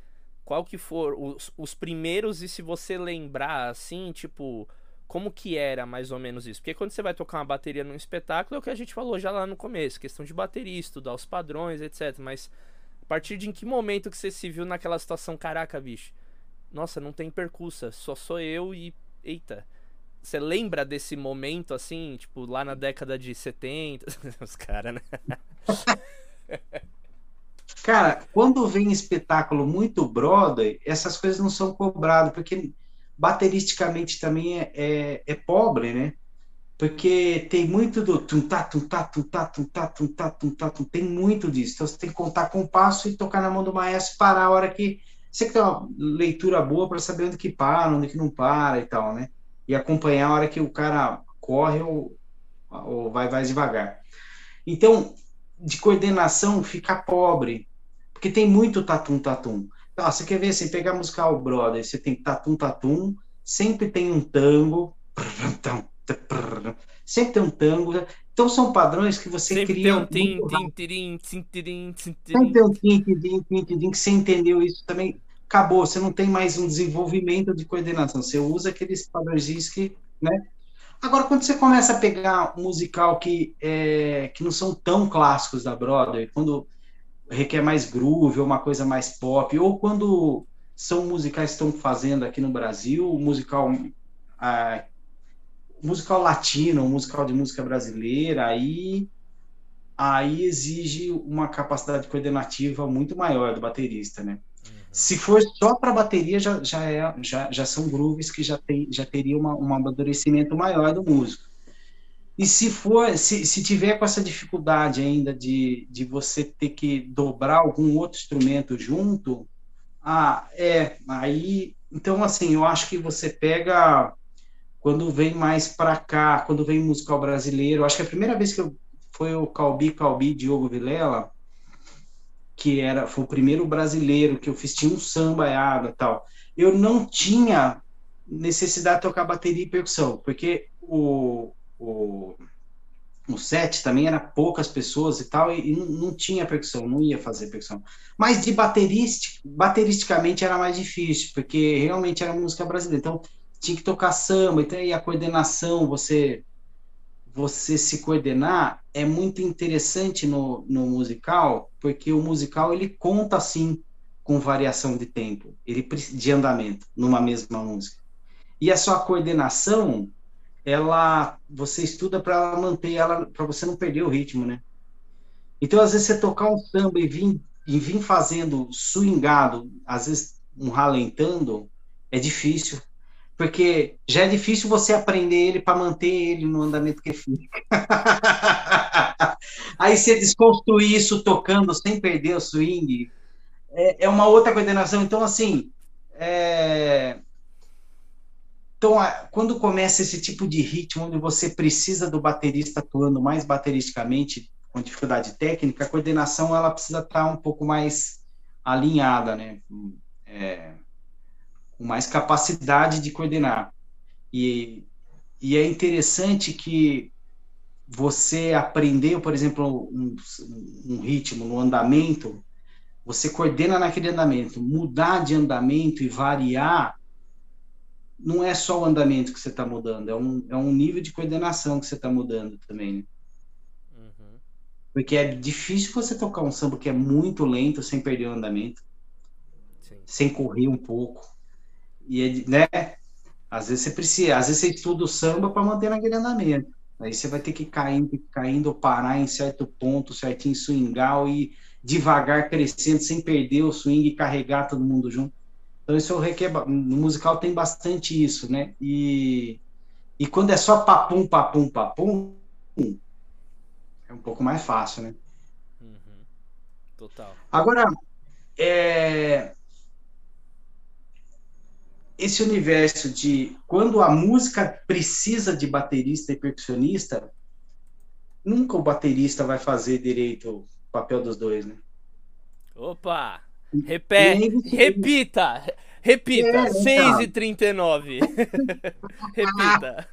qual que for os, os primeiros e se você lembrar assim, tipo, como que era mais ou menos isso? Porque quando você vai tocar uma bateria num espetáculo, é o que a gente falou já lá no começo, questão de bateria, estudar os padrões, etc. Mas a partir de em que momento que você se viu naquela situação, caraca, bicho, nossa, não tem percussa, só sou eu e. Eita. Você lembra desse momento assim, tipo, lá na década de 70? Os caras, né? Cara, quando vem espetáculo muito brother, essas coisas não são cobradas, porque bateristicamente também é, é, é pobre, né? Porque tem muito do tum-tá, tum-tá, tum-tá, tum-tá, tum-tá, tum-tá, tum, tem muito disso. Então você tem que contar com o passo e tocar na mão do maestro, parar a hora que você que tem uma leitura boa para saber onde que para, onde que não para e tal, né? E acompanhar a hora que o cara corre ou, ou vai mais devagar. Então, de coordenação fica pobre, porque tem muito tatum-tatum. Ah, você quer ver, assim, pegar musical Brother, você tem tatum-tatum, sempre tem um tango, sempre tem um tango, então são padrões que você sempre cria. Tem um tim, tim, tirim, tim, tirim, tim, Sempre tem um tim, tim, tim, tim, que você entendeu isso também. Acabou, você não tem mais um desenvolvimento de coordenação. Você usa aqueles padrões que, né? Agora, quando você começa a pegar um musical que, é, que não são tão clássicos da Broadway, quando requer mais groove, ou uma coisa mais pop, ou quando são musicais que estão fazendo aqui no Brasil, musical ah, musical latino, musical de música brasileira, aí, aí exige uma capacidade coordenativa muito maior do baterista, né? Se for só para bateria, já, já, é, já, já são grooves que já, tem, já teria uma, um amadurecimento maior do músico. E se for, se, se tiver com essa dificuldade ainda de, de você ter que dobrar algum outro instrumento junto, ah, é, aí, então assim, eu acho que você pega quando vem mais para cá, quando vem musical brasileiro, acho que a primeira vez que eu foi o Calbi Calbi Diogo Vilela, que era foi o primeiro brasileiro que eu fiz tinha um samba e água tal. Eu não tinha necessidade de tocar bateria e percussão, porque o, o, o set também era poucas pessoas e tal, e, e não, tinha percussão, não ia fazer percussão. Mas de bateristic, bateristicamente era mais difícil, porque realmente era música brasileira. Então, tinha que tocar samba, então aí a coordenação, você você se coordenar é muito interessante no, no musical, porque o musical ele conta assim com variação de tempo, ele de andamento numa mesma música. E a sua coordenação, ela você estuda para manter ela, para você não perder o ritmo, né? Então às vezes você tocar um samba e vir e vir fazendo swingado, às vezes um ralentando, é difícil porque já é difícil você aprender ele para manter ele no andamento que fica. Aí você desconstruir isso tocando sem perder o swing é, é uma outra coordenação. Então, assim, é... então, quando começa esse tipo de ritmo, onde você precisa do baterista atuando mais bateristicamente, com dificuldade técnica, a coordenação ela precisa estar um pouco mais alinhada, né? É com mais capacidade de coordenar. E, e é interessante que você aprendeu, por exemplo, um, um ritmo no andamento, você coordena naquele andamento. Mudar de andamento e variar não é só o andamento que você está mudando, é um, é um nível de coordenação que você está mudando também. Né? Uhum. Porque é difícil você tocar um samba que é muito lento sem perder o andamento, Sim. sem correr um pouco. E, né? Às vezes você precisa, às vezes você estuda o samba para manter naquele andamento. Aí você vai ter que ir caindo, caindo, parar em certo ponto, certinho, swingar e devagar crescendo, sem perder o swing e carregar todo mundo junto. Então isso requer, no musical tem bastante isso, né? E, e quando é só papum, papum, papum, é um pouco mais fácil, né? Uhum. Total. Agora, é, esse universo de quando a música precisa de baterista e percussionista, nunca o baterista vai fazer direito o papel dos dois, né? Opa! Repete, repita! Repita! É, 6 e 39 Repita!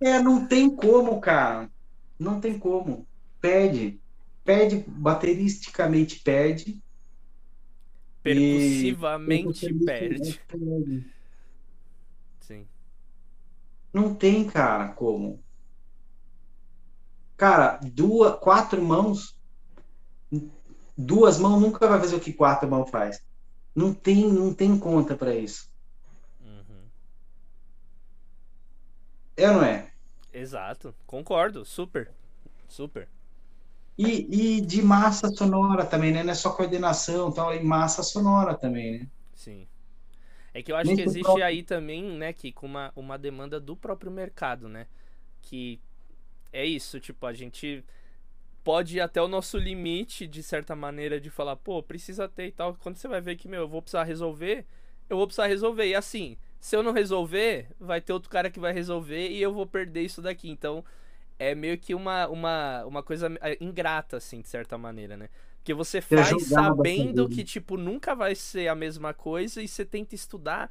É, não tem como, cara. Não tem como. Perde. Perde, bateristicamente perde. Percussivamente perde. Sim. Não tem, cara, como. Cara, duas, quatro mãos. Duas mãos nunca vai fazer o que quatro mãos faz. Não tem, não tem conta para isso. Uhum. É ou não é? Exato, concordo, super, super. E, e de massa sonora também, né? Não é só coordenação, tal, e massa sonora também, né? Sim. É que eu acho que existe próprio... aí também, né, que com uma, uma demanda do próprio mercado, né? Que é isso, tipo, a gente pode ir até o nosso limite, de certa maneira, de falar, pô, precisa ter e tal. Quando você vai ver que, meu, eu vou precisar resolver, eu vou precisar resolver. E assim, se eu não resolver, vai ter outro cara que vai resolver e eu vou perder isso daqui. Então, é meio que uma, uma, uma coisa é, ingrata, assim, de certa maneira, né? Porque você faz sabendo que, tipo, nunca vai ser a mesma coisa e você tenta estudar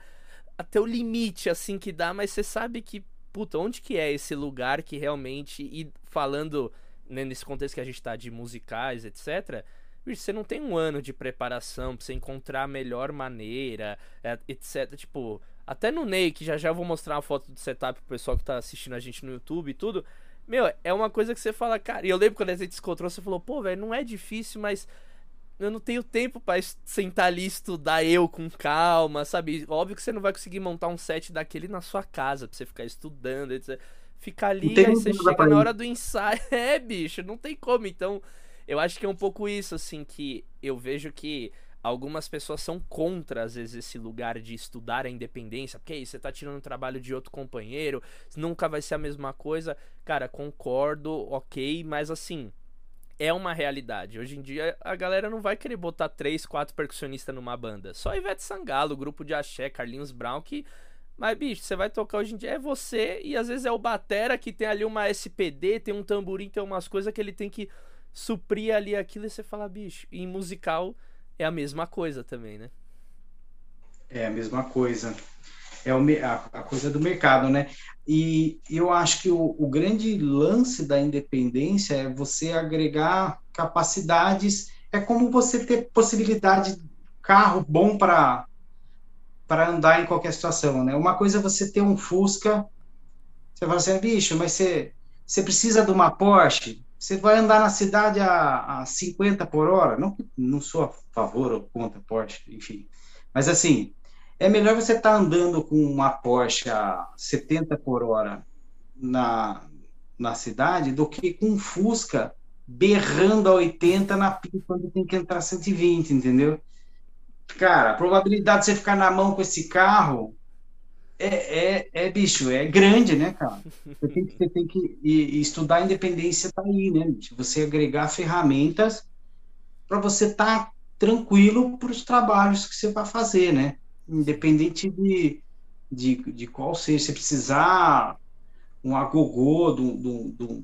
até o limite, assim, que dá, mas você sabe que, puta, onde que é esse lugar que realmente, e falando né, nesse contexto que a gente tá de musicais, etc., você não tem um ano de preparação pra você encontrar a melhor maneira, é, etc. Tipo, até no Ney, que já já vou mostrar uma foto do setup pro pessoal que tá assistindo a gente no YouTube e tudo. Meu, é uma coisa que você fala, cara. E eu lembro quando a gente se encontrou, você falou, pô, velho, não é difícil, mas eu não tenho tempo para sentar ali e estudar eu com calma, sabe? Óbvio que você não vai conseguir montar um set daquele na sua casa pra você ficar estudando, etc. Fica ali, aí você chega na hora do ensaio. É, bicho, não tem como. Então, eu acho que é um pouco isso, assim, que eu vejo que algumas pessoas são contra, às vezes, esse lugar de estudar a independência, porque aí você tá tirando o trabalho de outro companheiro, nunca vai ser a mesma coisa. Cara, concordo, ok, mas assim, é uma realidade. Hoje em dia, a galera não vai querer botar três, quatro percussionistas numa banda. Só Ivete Sangalo, grupo de axé, Carlinhos Brown, que. Mas, bicho, você vai tocar hoje em dia, é você, e às vezes é o Batera que tem ali uma SPD, tem um tamborim, tem umas coisas que ele tem que suprir ali aquilo, e você fala, bicho, em musical é a mesma coisa também, né? É a mesma coisa. É a, coisa do mercado, né? E eu acho que o, o grande lance da independência é você agregar capacidades, é como você ter possibilidade de carro bom para para andar em qualquer situação, né? Uma coisa é você ter um Fusca, você fala assim, bicho, mas você, você precisa de uma Porsche? Você vai andar na cidade a, a 50 por hora? Não, não sou a favor ou contra Porsche, enfim. Mas assim, é melhor você estar tá andando com uma Porsche a 70 por hora na, na cidade do que com um Fusca berrando a 80 na pista quando tem que entrar 120, entendeu? Cara, a probabilidade de você ficar na mão com esse carro é, é, é, bicho, é grande, né, cara? Você tem que, você tem que e, e estudar a independência tá aí, né? Você agregar ferramentas para você estar tá tranquilo para os trabalhos que você vai fazer, né? Independente de, de, de qual seja, se precisar um agogô, do, do, do,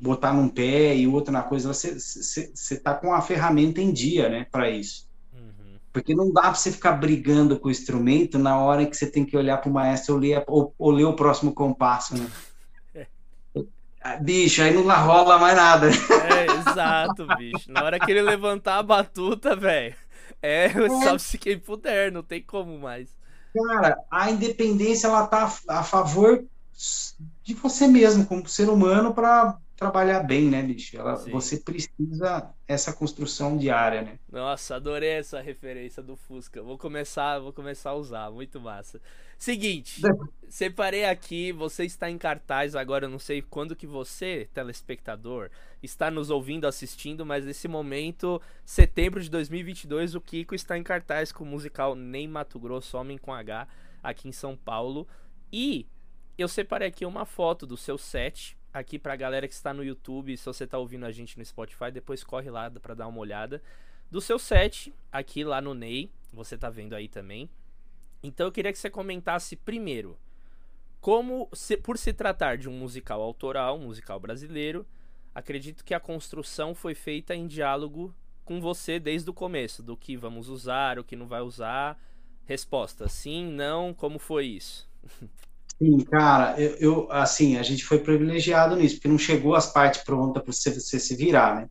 botar num pé e outro na coisa, você, você, você tá com a ferramenta em dia, né, para isso. Porque não dá para você ficar brigando com o instrumento na hora que você tem que olhar para o maestro ou ler, ou, ou ler o próximo compasso, né? Bicho, aí não rola mais nada. É, exato, bicho. Na hora que ele levantar a batuta, velho, é, é. salve-se quem puder, não tem como mais. Cara, a independência, ela tá a favor de você mesmo, como ser humano, para trabalhar bem, né, bicho? Ela, você precisa essa construção diária, né? Nossa, adorei essa referência do Fusca. Vou começar, vou começar a usar, muito massa. Seguinte, separei aqui, você está em cartaz agora, eu não sei quando que você, telespectador, está nos ouvindo, assistindo, mas nesse momento, setembro de 2022, o Kiko está em cartaz com o musical Nem Mato Grosso, Homem com H, aqui em São Paulo. E eu separei aqui uma foto do seu set, aqui pra galera que está no YouTube, se você tá ouvindo a gente no Spotify, depois corre lá para dar uma olhada. Do seu set, aqui lá no Ney, você tá vendo aí também. Então eu queria que você comentasse primeiro como, se, por se tratar de um musical autoral, um musical brasileiro, acredito que a construção foi feita em diálogo com você desde o começo, do que vamos usar, o que não vai usar. Resposta: sim, não, como foi isso? Sim, cara, eu, eu, assim, a gente foi privilegiado nisso, porque não chegou as partes prontas para você, você, se virar, né?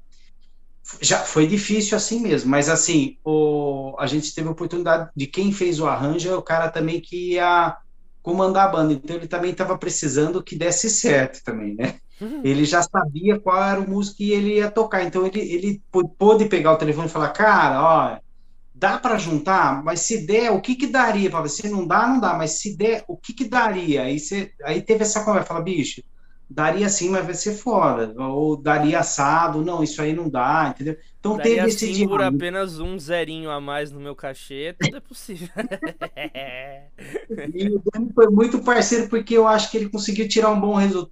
Já foi difícil assim mesmo, mas assim, o, a gente teve a oportunidade de quem fez o arranjo é o cara também que ia comandar a banda, então ele também estava precisando que desse certo também, né? Uhum. Ele já sabia qual era o músico que ele ia tocar, então ele, ele pôde pegar o telefone e falar, cara, ó, dá para juntar, mas se der, o que que daria para você? Não dá, não dá, mas se der, o que que daria? Aí, você, aí teve essa conversa, fala, bicho, daria sim, mas vai ser fora, ou daria assado, não, isso aí não dá, entendeu? Então daria teve esse sim por apenas um zerinho a mais no meu cachê, tudo é possível. e o Dani foi muito parceiro, porque eu acho que ele conseguiu tirar um bom resultado,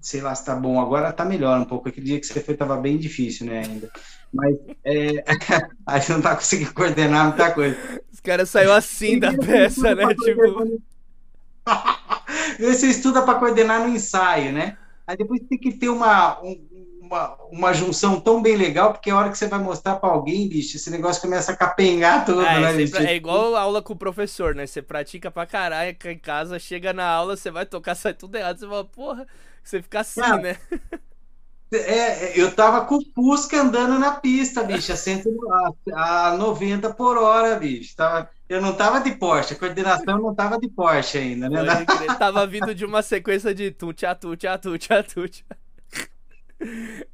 sei lá se tá bom. Agora tá melhor um pouco. Aquele dia que você foi tava bem difícil, né, ainda. Mas é, a gente não tá conseguindo coordenar muita coisa. Os caras saiu assim da peça, né? Tipo. Você estuda para coordenar no ensaio, né? Aí depois tem que ter uma, uma, uma junção tão bem legal, porque a hora que você vai mostrar para alguém, bicho, esse negócio começa a capengar tudo, é, né, bicho? É igual aula com o professor, né? Você pratica pra caralho em casa, chega na aula, você vai tocar, sai tudo errado, você fala, porra, você fica assim, né? É, eu tava com o Fusca andando na pista, bicho, a, a 90 por hora, bicho. Tava, eu não tava de Porsche, a coordenação não tava de Porsche ainda, né? Tava vindo de uma sequência de tu, tchá, tu, tchá, tu, tchá, tu, tchá.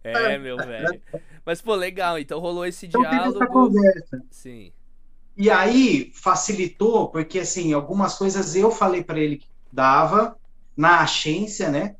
É, meu velho. Mas, pô, legal. Então rolou esse então, diálogo. Essa conversa. Sim. E aí facilitou, porque assim, algumas coisas eu falei para ele que dava na agência, né?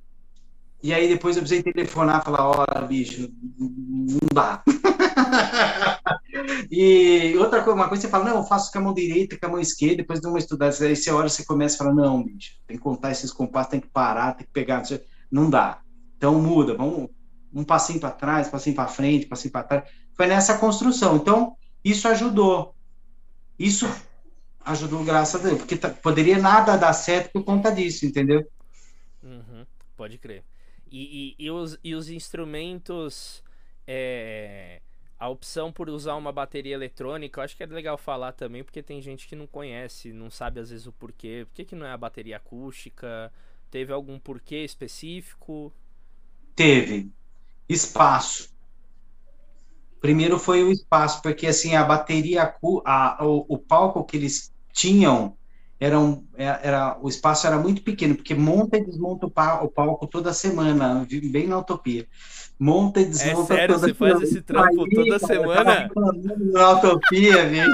E aí depois eu precisei telefonar e falar, olha, bicho, não dá. e outra coisa, uma coisa você fala, não, eu faço com a mão direita, com a mão esquerda, depois de uma estudada, aí você hora você começa a falar, não, bicho, tem que contar esses compassos, tem que parar, tem que pegar, não dá. Então muda, vamos um passinho para trás, passinho para frente, passinho para trás. Foi nessa construção. Então, isso ajudou. Isso ajudou, graças a Deus, porque poderia nada dar certo por conta disso, entendeu? Uhum, pode crer. E, e, e, os, e os instrumentos, é, a opção por usar uma bateria eletrônica, eu acho que é legal falar também, porque tem gente que não conhece, não sabe às vezes o porquê. Por que, que não é a bateria acústica? Teve algum porquê específico? Teve espaço. Primeiro foi o espaço, porque assim a bateria, a, o, o palco que eles tinham era, um, era, é, era, o espaço era muito pequeno, porque monta e desmonta o, o palco toda semana, bem na utopia. Monta e desmonta é sério, toda você semana. faz esse trampo Aí, toda cara, semana? Na utopia, viu?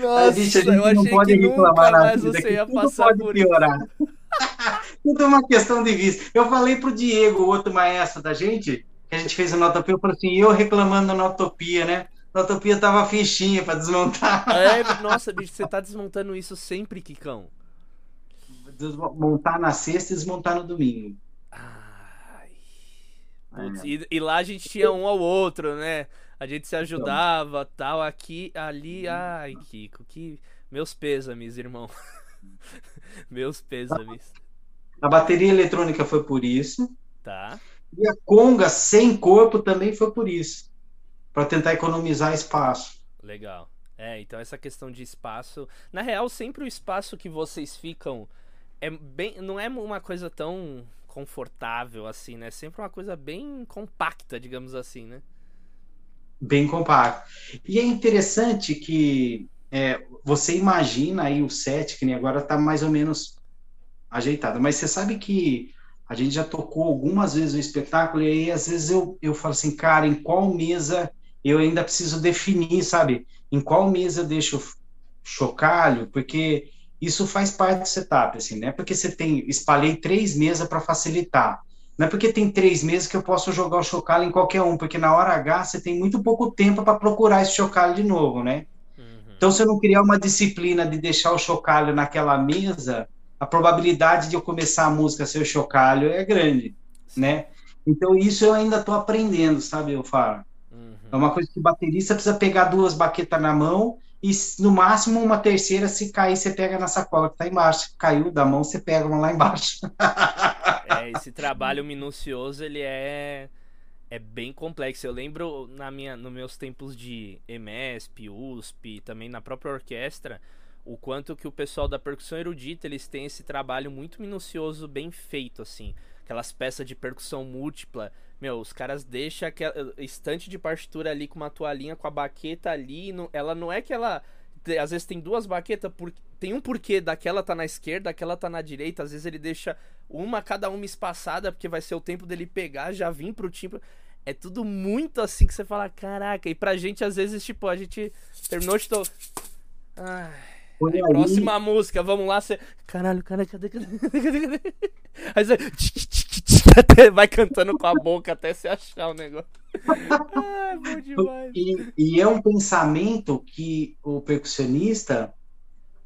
Nossa, bicho, eu achei que nunca mais você ia passar por piorar. isso. Tudo é uma questão de vista. Eu falei pro Diego, o outro maestro da gente, que a gente fez a Notopia, eu falei assim, eu reclamando da Notopia, né? A Notopia tava fichinha para desmontar. É, nossa, bicho, você tá desmontando isso sempre, Kikão. Montar na sexta e desmontar no domingo. Ai. Putz, é. e, e, lá a gente tinha um ao outro, né? A gente se ajudava, então. tal, aqui, ali. Ai, Kiko, que. Meus pêsames, irmão. Meus pêsames. A bateria eletrônica foi por isso. Tá. E a conga sem corpo também foi por isso. Para tentar economizar espaço. Legal. É, então essa questão de espaço. Na real, sempre o espaço que vocês ficam é bem. Não é uma coisa tão confortável assim, né? Sempre uma coisa bem compacta, digamos assim, né? Bem compacto. E é interessante que é, você imagina aí o set, que nem agora está mais ou menos ajeitado, mas você sabe que a gente já tocou algumas vezes o espetáculo, e aí às vezes eu, eu falo assim, cara, em qual mesa eu ainda preciso definir, sabe? Em qual mesa eu deixo chocalho, porque isso faz parte do setup, assim, né? Porque você tem, espalhei três mesas para facilitar. Não é porque tem três meses que eu posso jogar o chocalho em qualquer um, porque na hora H você tem muito pouco tempo para procurar esse chocalho de novo, né? Então, se eu não criar uma disciplina de deixar o chocalho naquela mesa, a probabilidade de eu começar a música ser o chocalho é grande, né? Então, isso eu ainda estou aprendendo, sabe, eu falo. É uma coisa que o baterista precisa pegar duas baquetas na mão e, no máximo, uma terceira, se cair, você pega na sacola que está embaixo. Caiu da mão, você pega uma lá embaixo. é, esse trabalho minucioso, ele é é bem complexo. Eu lembro na minha, nos meus tempos de EMESP, USP, também na própria orquestra, o quanto que o pessoal da percussão erudita eles têm esse trabalho muito minucioso, bem feito, assim. Aquelas peças de percussão múltipla. Meu, os caras deixam aquela estante de partitura ali com uma toalhinha com a baqueta ali. Não, ela não é que ela. Às vezes tem duas baquetas, por, tem um porquê daquela tá na esquerda, aquela tá na direita. Às vezes ele deixa uma cada uma espaçada, porque vai ser o tempo dele pegar, já vir pro timbre. É tudo muito assim que você fala, caraca. E pra gente, às vezes, tipo, a gente terminou de to... Ai. Aí, próxima música, vamos lá. Você... Caralho, caralho, cadê, cadê, cadê, cadê? Aí você vai cantando com a boca até você achar o negócio. Ah, bom demais. E, e, é um pensamento que o percussionista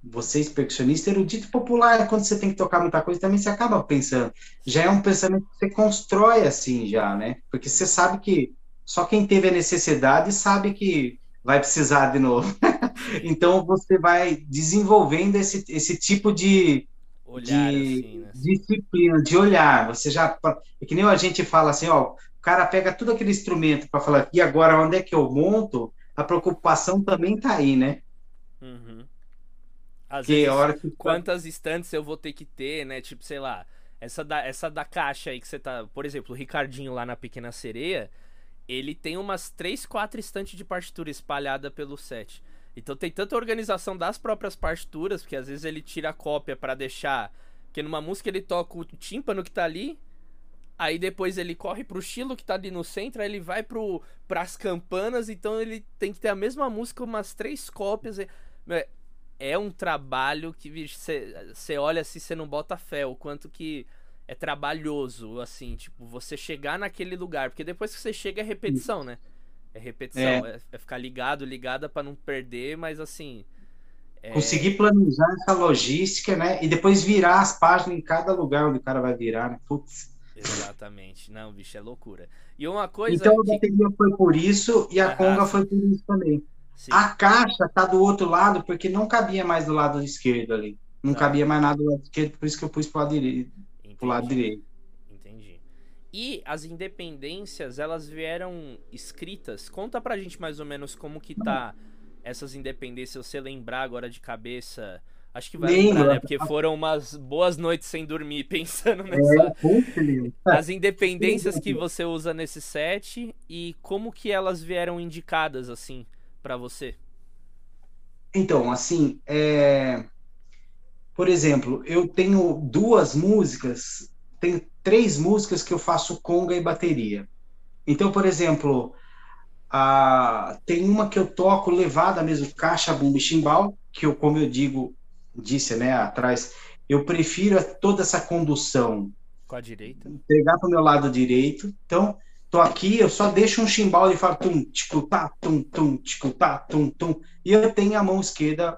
vocês percussionistas, erudito popular, quando você tem que tocar muita coisa, também você acaba pensando. Já é um pensamento que você constrói assim já, né? Porque você sabe que só quem teve a necessidade sabe que vai precisar de novo. então você vai desenvolvendo esse, esse tipo de, olhar, de assim, né? disciplina, de olhar. Você já. É que nem a gente fala assim, ó, o cara pega tudo aquele instrumento para falar, e agora onde é que eu monto? A preocupação também tá aí, né? Uhum. Às que vezes, hora que... quantas estantes eu vou ter que ter, né? Tipo, sei lá, essa da, essa da caixa aí que você tá. Por exemplo, o Ricardinho lá na Pequena Sereia, ele tem umas 3, 4 estantes de partitura espalhada pelo set. Então tem tanta organização das próprias partituras, porque às vezes ele tira a cópia para deixar. Porque numa música ele toca o tímpano que tá ali, aí depois ele corre pro estilo que tá ali no centro, aí ele vai pro, pras campanas, então ele tem que ter a mesma música, umas três cópias. É um trabalho que você olha assim, você não bota fé, o quanto que é trabalhoso, assim, tipo, você chegar naquele lugar, porque depois que você chega é repetição, né? É repetição, é, é, é ficar ligado, ligada para não perder, mas assim. É... Conseguir planejar essa logística, né? E depois virar as páginas em cada lugar onde o cara vai virar, né? Putz. Exatamente. Não, bicho, é loucura. E uma coisa. Então a bateria foi por isso e a ah, conga foi por isso também. Sim. A caixa tá do outro lado porque não cabia mais do lado esquerdo ali. Não tá. cabia mais nada do lado esquerdo, por isso que eu pus pro lado direito. Pro lado direito. E as independências, elas vieram escritas. Conta pra gente mais ou menos como que tá essas independências, você lembrar agora de cabeça. Acho que vai lembrar, né? Porque foram umas boas noites sem dormir pensando nessa. É, as independências que você usa nesse set e como que elas vieram indicadas, assim, para você. Então, assim, é... por exemplo, eu tenho duas músicas tenho três músicas que eu faço conga e bateria. Então, por exemplo, a, tem uma que eu toco levada mesmo, caixa, bumbo e chimbal, que eu, como eu digo, disse né, atrás, eu prefiro toda essa condução. Com a direita. Pegar para o meu lado direito. Então, tô aqui, eu só deixo um chimbal e falo tum, tico, tá, tum, tum, tico, tá, tum, tum. E eu tenho a mão esquerda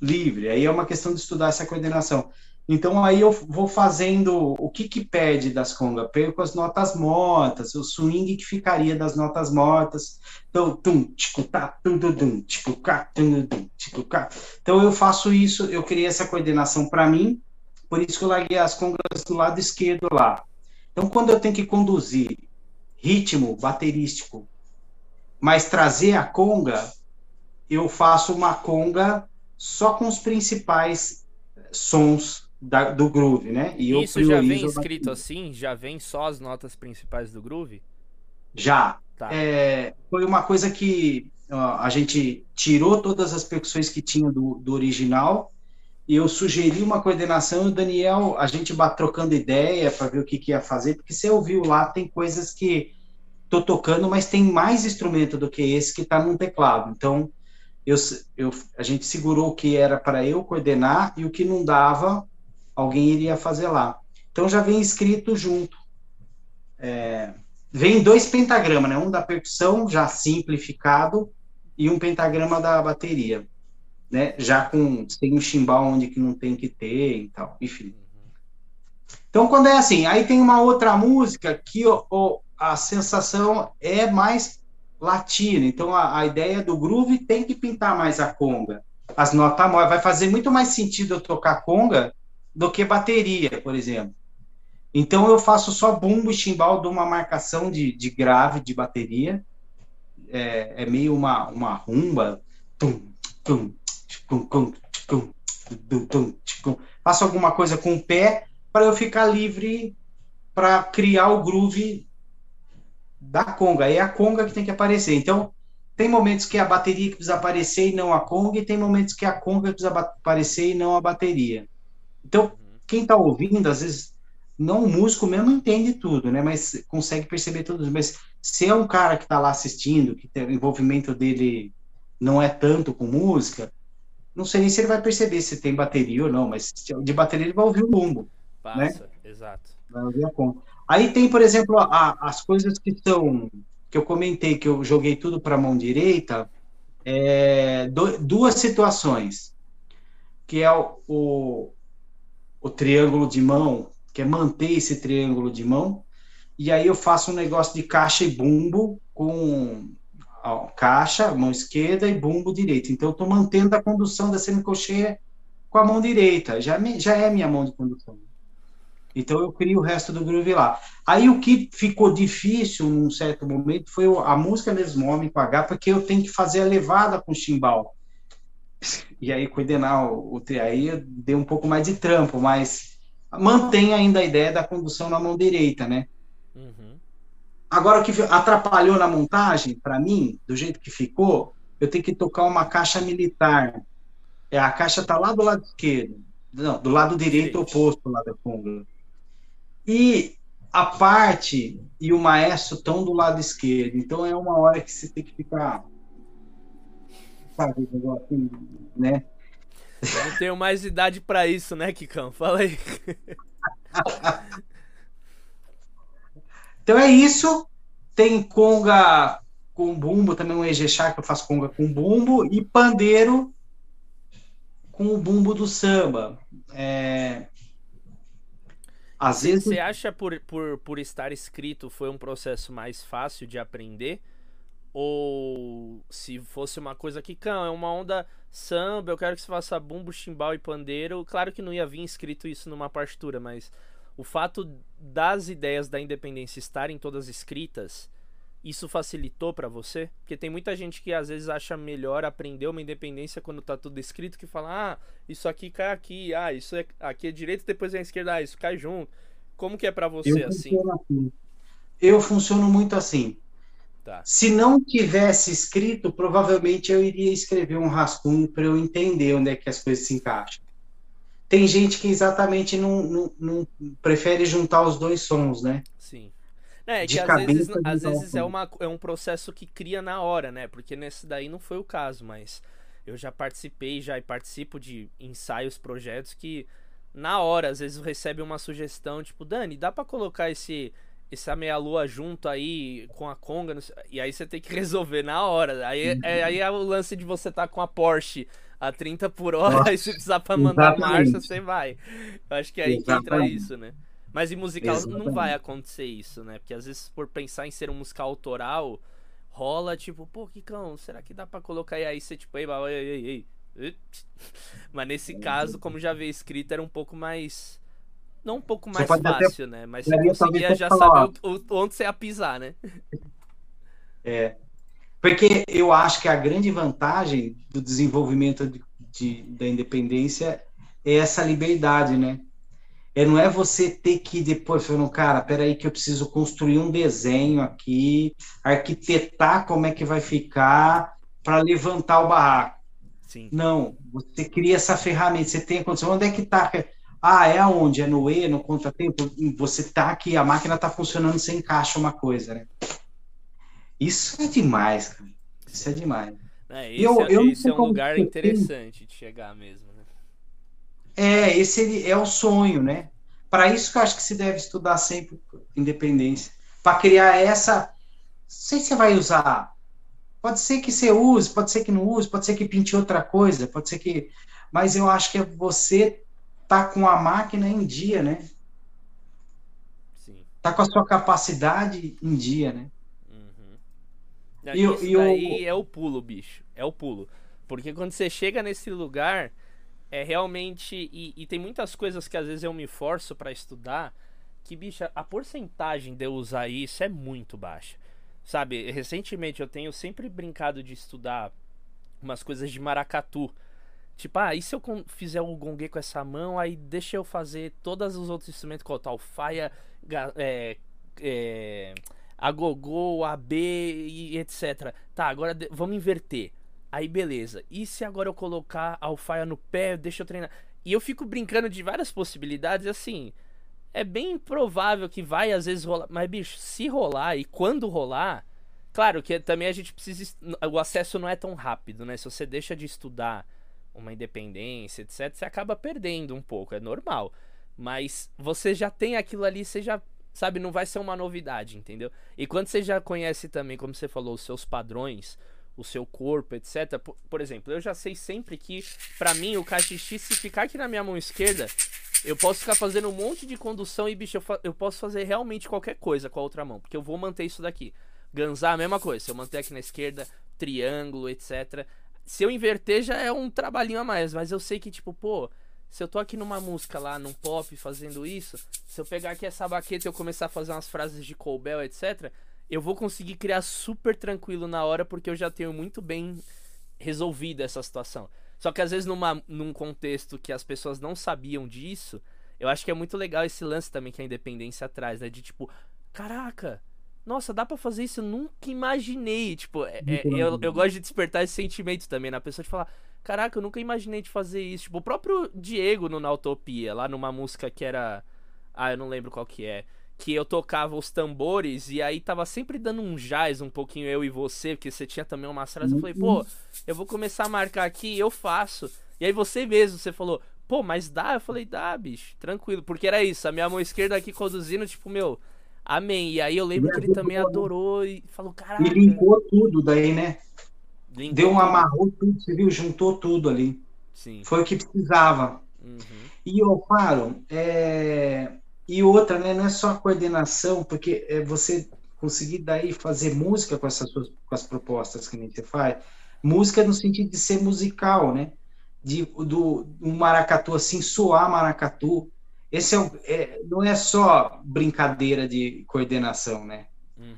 livre. Aí é uma questão de estudar essa coordenação. Então aí eu vou fazendo o que que pede das congas? Perco as notas mortas, o swing que ficaria das notas mortas. Então, tum, tico, tá, tum, dum, tico, cá, tum, dum, tico. Então eu faço isso, eu criei essa coordenação para mim, por isso que eu larguei as congas do lado esquerdo lá. Então quando eu tenho que conduzir ritmo baterístico, mas trazer a conga, eu faço uma conga só com os principais sons da, do groove, né? E Isso já vem escrito assim? Já vem só as notas principais do groove? Já. Tá. É, foi uma coisa que ó, a gente tirou todas as percussões que tinha do, do original e eu sugeri uma coordenação e o Daniel, a gente vai trocando ideia para ver o que, que ia fazer, porque você ouviu lá, tem coisas que tô tocando, mas tem mais instrumento do que esse que está num teclado. Então, eu, eu, a gente segurou o que era para eu coordenar e o que não dava, alguém iria fazer lá. Então já vem escrito junto. É, vem dois pentagramas, né? Um da percussão, já simplificado, e um pentagrama da bateria, né? Já com tem um chimbal onde que não tem que ter e tal, enfim. Então quando é assim, aí tem uma outra música que o, a sensação é mais latina. Então a, a, ideia do groove tem que pintar mais a conga. As notas vai fazer muito mais sentido eu tocar conga do que bateria, por exemplo. Então eu faço só bumbo e chimbal de uma marcação de, de grave de bateria. É, é meio uma, uma rumba. Tum, tum. Faço alguma coisa com o pé para eu ficar livre para criar o groove da conga. É a conga que tem que aparecer. Então, tem momentos que a bateria que precisa aparecer e não a conga, e tem momentos que a conga precisa aparecer e não a bateria. Então, quem está ouvindo, às vezes, não o músico mesmo entende tudo, né? Mas consegue perceber tudo. Mas se é um cara que está lá assistindo, que o envolvimento dele não é tanto com música, não sei nem se ele vai perceber se tem bateria ou não, mas de bateria ele vai ouvir o bumbo. Passa, né? exato. Vai ouvir a. Aí tem, por exemplo, a, as coisas que são que eu comentei que eu joguei tudo para a mão direita, é, do, duas situações. que é o, o, o triângulo de mão, que é manter esse triângulo de mão, e aí eu faço um negócio de caixa e bumbo com ó, caixa, mão esquerda e bumbo direito. Então eu estou mantendo a condução da semicocheia com a mão direita, já, já é minha mão de condução. Então eu crio o resto do groove lá. Aí o que ficou difícil num certo momento foi a música mesmo, Homem com H, porque eu tenho que fazer a levada com o chimbal. E aí coordenar o, o aí deu um pouco mais de trampo, mas mantém ainda a ideia da condução na mão direita, né? Uhum. Agora o que atrapalhou na montagem, para mim, do jeito que ficou, eu tenho que tocar uma caixa militar. É, a caixa tá lá do lado esquerdo. Não, do lado direito oposto lá da conga. E a parte e o maestro estão do lado esquerdo. Então é uma hora que você tem que ficar. Sabe, assim, né? Eu não tenho mais idade para isso, né, Kikão? Fala aí. então é isso. Tem conga com bumbo, também um ejexá que eu faço conga com bumbo, e pandeiro com o bumbo do samba. É, às vezes... Você acha por, por, por estar escrito foi um processo mais fácil de aprender? Ou se fosse uma coisa que, cão, é uma onda samba, eu quero que você faça bumbo, chimbal e pandeiro. Claro que não ia vir escrito isso numa partitura, mas o fato das ideias da independência estarem todas escritas isso facilitou para você? Porque tem muita gente que às vezes acha melhor aprender uma independência quando tá tudo escrito que fala: "Ah, isso aqui cai aqui, ah, isso é aqui é direito, depois é a esquerda, ah, isso cai junto". Como que é para você assim? assim? Eu funciono muito assim. Tá. Se não tivesse escrito, provavelmente eu iria escrever um rascunho para eu entender onde é que as coisas se encaixam. Tem gente que exatamente não, não, não prefere juntar os dois sons, né? Sim. É, que às vezes, às vezes é, uma, é um processo que cria na hora, né? Porque nesse daí não foi o caso, mas eu já participei já e participo de ensaios, projetos que na hora, às vezes recebe uma sugestão, tipo, Dani, dá para colocar esse essa meia lua junto aí com a conga, e aí você tem que resolver na hora. Aí, é, aí é o lance de você estar tá com a Porsche a 30 por hora, Nossa, e se precisar pra mandar exatamente. marcha, você vai. Eu acho que é aí exatamente. que entra isso, né? Mas em musical Exatamente. não vai acontecer isso, né? Porque às vezes, por pensar em ser um musical autoral, rola tipo, pô, Kikão, será que dá pra colocar aí? Aí você, tipo, ei, ei, ei, ei. Mas nesse caso, como já veio escrito, era um pouco mais. Não um pouco mais fácil, né? Mas você conseguia já saber o, onde você ia pisar, né? É. Porque eu acho que a grande vantagem do desenvolvimento de, de, da independência é essa liberdade, né? É, não é você ter que depois falando, cara, peraí que eu preciso construir um desenho aqui, arquitetar como é que vai ficar para levantar o barraco. Sim. Não, você cria essa ferramenta, você tem a condição, onde é que está? Ah, é aonde? É no E, no contratempo? Você está aqui, a máquina está funcionando, você encaixa uma coisa, né? Isso é demais, cara. Isso é demais. É, esse, eu, é, eu esse é um lugar interessante de chegar mesmo. É, esse é o sonho, né? Para isso que eu acho que se deve estudar sempre independência. Para criar essa. Não sei se você vai usar. Pode ser que você use, pode ser que não use, pode ser que pinte outra coisa, pode ser que. Mas eu acho que é você tá com a máquina em dia, né? Sim. Tá com a sua capacidade em dia, né? Uhum. Não, e, isso e daí é o pulo, bicho. É o pulo. Porque quando você chega nesse lugar, é realmente. E, e, tem muitas coisas que às vezes eu me forço para estudar. Que, bicha, a porcentagem de eu usar isso é muito baixa. Sabe, recentemente eu tenho sempre brincado de estudar umas coisas de maracatu. Tipo, ah, e se eu fizer um gongue com essa mão, aí deixa eu fazer todos os outros instrumentos, como tal, faia, é, é, agogô, AB e etc. Tá, agora vamos inverter. Aí beleza. E se agora eu colocar a alfaia no pé, deixa eu treinar. E eu fico brincando de várias possibilidades, assim. É bem provável que vai às vezes rolar. Mas, bicho, se rolar e quando rolar. Claro que também a gente precisa. O acesso não é tão rápido, né? Se você deixa de estudar uma independência, etc., você acaba perdendo um pouco. É normal. Mas você já tem aquilo ali, você já. Sabe, não vai ser uma novidade, entendeu? E quando você já conhece também, como você falou, os seus padrões o seu corpo, etc. Por, por exemplo, eu já sei sempre que, para mim, o cachixi, se ficar aqui na minha mão esquerda, eu posso ficar fazendo um monte de condução e, bicho, eu, eu posso fazer realmente qualquer coisa com a outra mão, porque eu vou manter isso daqui. Ganzar, a mesma coisa. Se eu manter aqui na esquerda, triângulo, etc. Se eu inverter, já é um trabalhinho a mais, mas eu sei que, tipo, pô, se eu tô aqui numa música lá, num pop, fazendo isso, se eu pegar aqui essa baqueta e eu começar a fazer umas frases de Colbel, etc., eu vou conseguir criar super tranquilo na hora, porque eu já tenho muito bem resolvido essa situação. Só que às vezes numa, num contexto que as pessoas não sabiam disso, eu acho que é muito legal esse lance também que a independência traz, né? De tipo, caraca, nossa, dá para fazer isso? Eu nunca imaginei. Tipo, é, é, eu, eu gosto de despertar esse sentimento também na pessoa de falar, caraca, eu nunca imaginei de fazer isso. Tipo, o próprio Diego no Nautopia, lá numa música que era. Ah, eu não lembro qual que é que eu tocava os tambores e aí tava sempre dando um jazz um pouquinho eu e você, porque você tinha também uma frases. Eu falei, pô, eu vou começar a marcar aqui, eu faço. E aí você mesmo, você falou, pô, mas dá? Eu falei, dá, bicho, tranquilo. Porque era isso, a minha mão esquerda aqui conduzindo, tipo, meu, amém. E aí eu lembro que ele também adorou e falou, caraca. E linkou tudo daí, né? Linkou Deu um amarrou tudo, você viu? Juntou tudo ali. Sim. Foi o que precisava. Uhum. E eu falo, é e outra, né, não é só a coordenação, porque é você conseguir daí fazer música com essas com as propostas que a gente faz, música no sentido de ser musical, né? De, do um maracatu assim, soar maracatu. Esse é, é não é só brincadeira de coordenação, né? Uhum.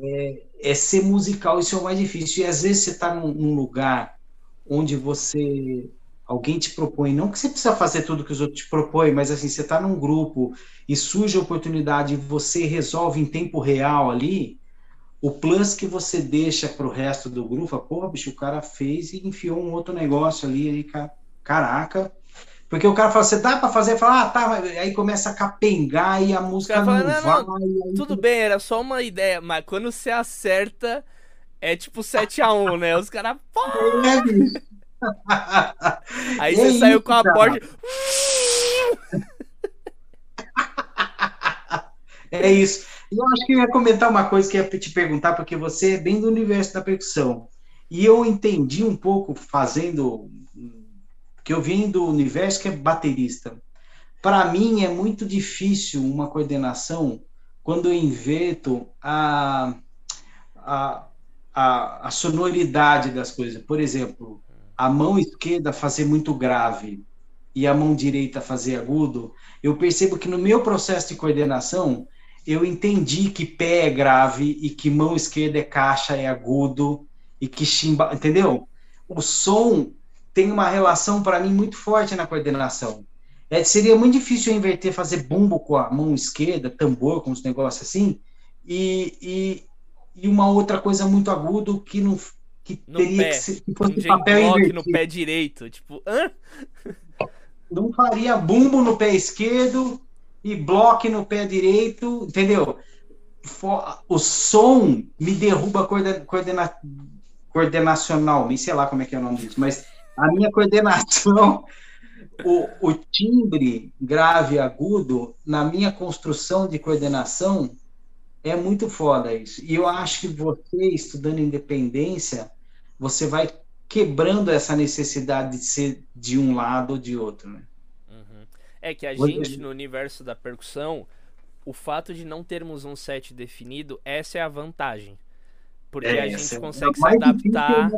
É, é, ser musical, isso é o mais difícil. E às vezes você está num, num lugar onde você alguém te propõe, não que você precisa fazer tudo que os outros te propõem, mas assim, você está num grupo e surge a oportunidade e você resolve em tempo real ali, o plus que você deixa para o resto do grupo, porra, bicho, o cara fez e enfiou um outro negócio ali, aí, caraca. Porque o cara fala, você dá para fazer? Fala, ah, tá, aí começa a capengar e a música não, fala, não, vai. Não, tudo bem, era só uma ideia, mas quando você acerta, é tipo 7x1, né? Os caras, É, bicho. Aí você é saiu com a Porsche. É isso. Eu acho que eu ia comentar uma coisa que ia te perguntar, porque você é bem do universo da percussão. E eu entendi um pouco fazendo. Que eu vim do universo que é baterista. Para mim é muito difícil uma coordenação quando eu inverto a, a, a, a sonoridade das coisas. Por exemplo, a mão esquerda fazer muito grave e a mão direita fazer agudo, eu percebo que no meu processo de coordenação, eu entendi que pé é grave e que mão esquerda é caixa, é agudo e que chimba, entendeu? O som tem uma relação para mim muito forte na coordenação. É, seria muito difícil eu inverter, fazer bumbo com a mão esquerda, tambor com os negócios assim, e, e, e uma outra coisa muito agudo que não, que no teria pé. que, ser, que fosse um papel invertido. no pé direito, tipo, hã? Não faria bumbo no pé esquerdo e bloque no pé direito, entendeu? O som me derruba coordena, coordena, coordenacional, sei lá como é que é o nome disso, mas a minha coordenação, o, o timbre grave e agudo, na minha construção de coordenação, é muito foda isso. E eu acho que você, estudando independência, você vai quebrando essa necessidade de ser de um lado ou de outro, né? Uhum. É que a gente, no universo da percussão, o fato de não termos um set definido, essa é a vantagem. Porque é, a gente é consegue é se adaptar.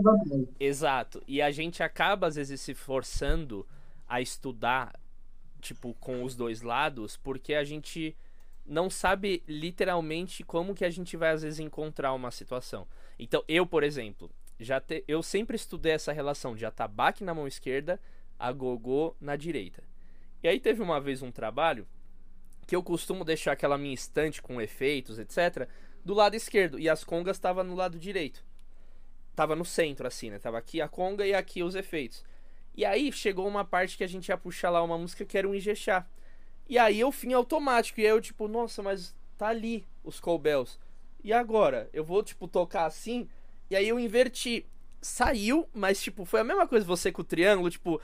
Exato. E a gente acaba, às vezes, se forçando a estudar, tipo, com os dois lados, porque a gente não sabe literalmente como que a gente vai, às vezes, encontrar uma situação. Então, eu, por exemplo, já te, eu sempre estudei essa relação de atabaque na mão esquerda, a gogô na direita. E aí teve uma vez um trabalho que eu costumo deixar aquela minha estante com efeitos, etc, do lado esquerdo e as congas estavam no lado direito. Tava no centro assim, né? Tava aqui a conga e aqui os efeitos. E aí chegou uma parte que a gente ia puxar lá uma música que era um Ijexá. E aí eu fim automático e aí eu tipo, nossa, mas tá ali os cowbells. E agora? Eu vou tipo tocar assim? E aí eu inverti. Saiu, mas tipo, foi a mesma coisa você com o triângulo, tipo,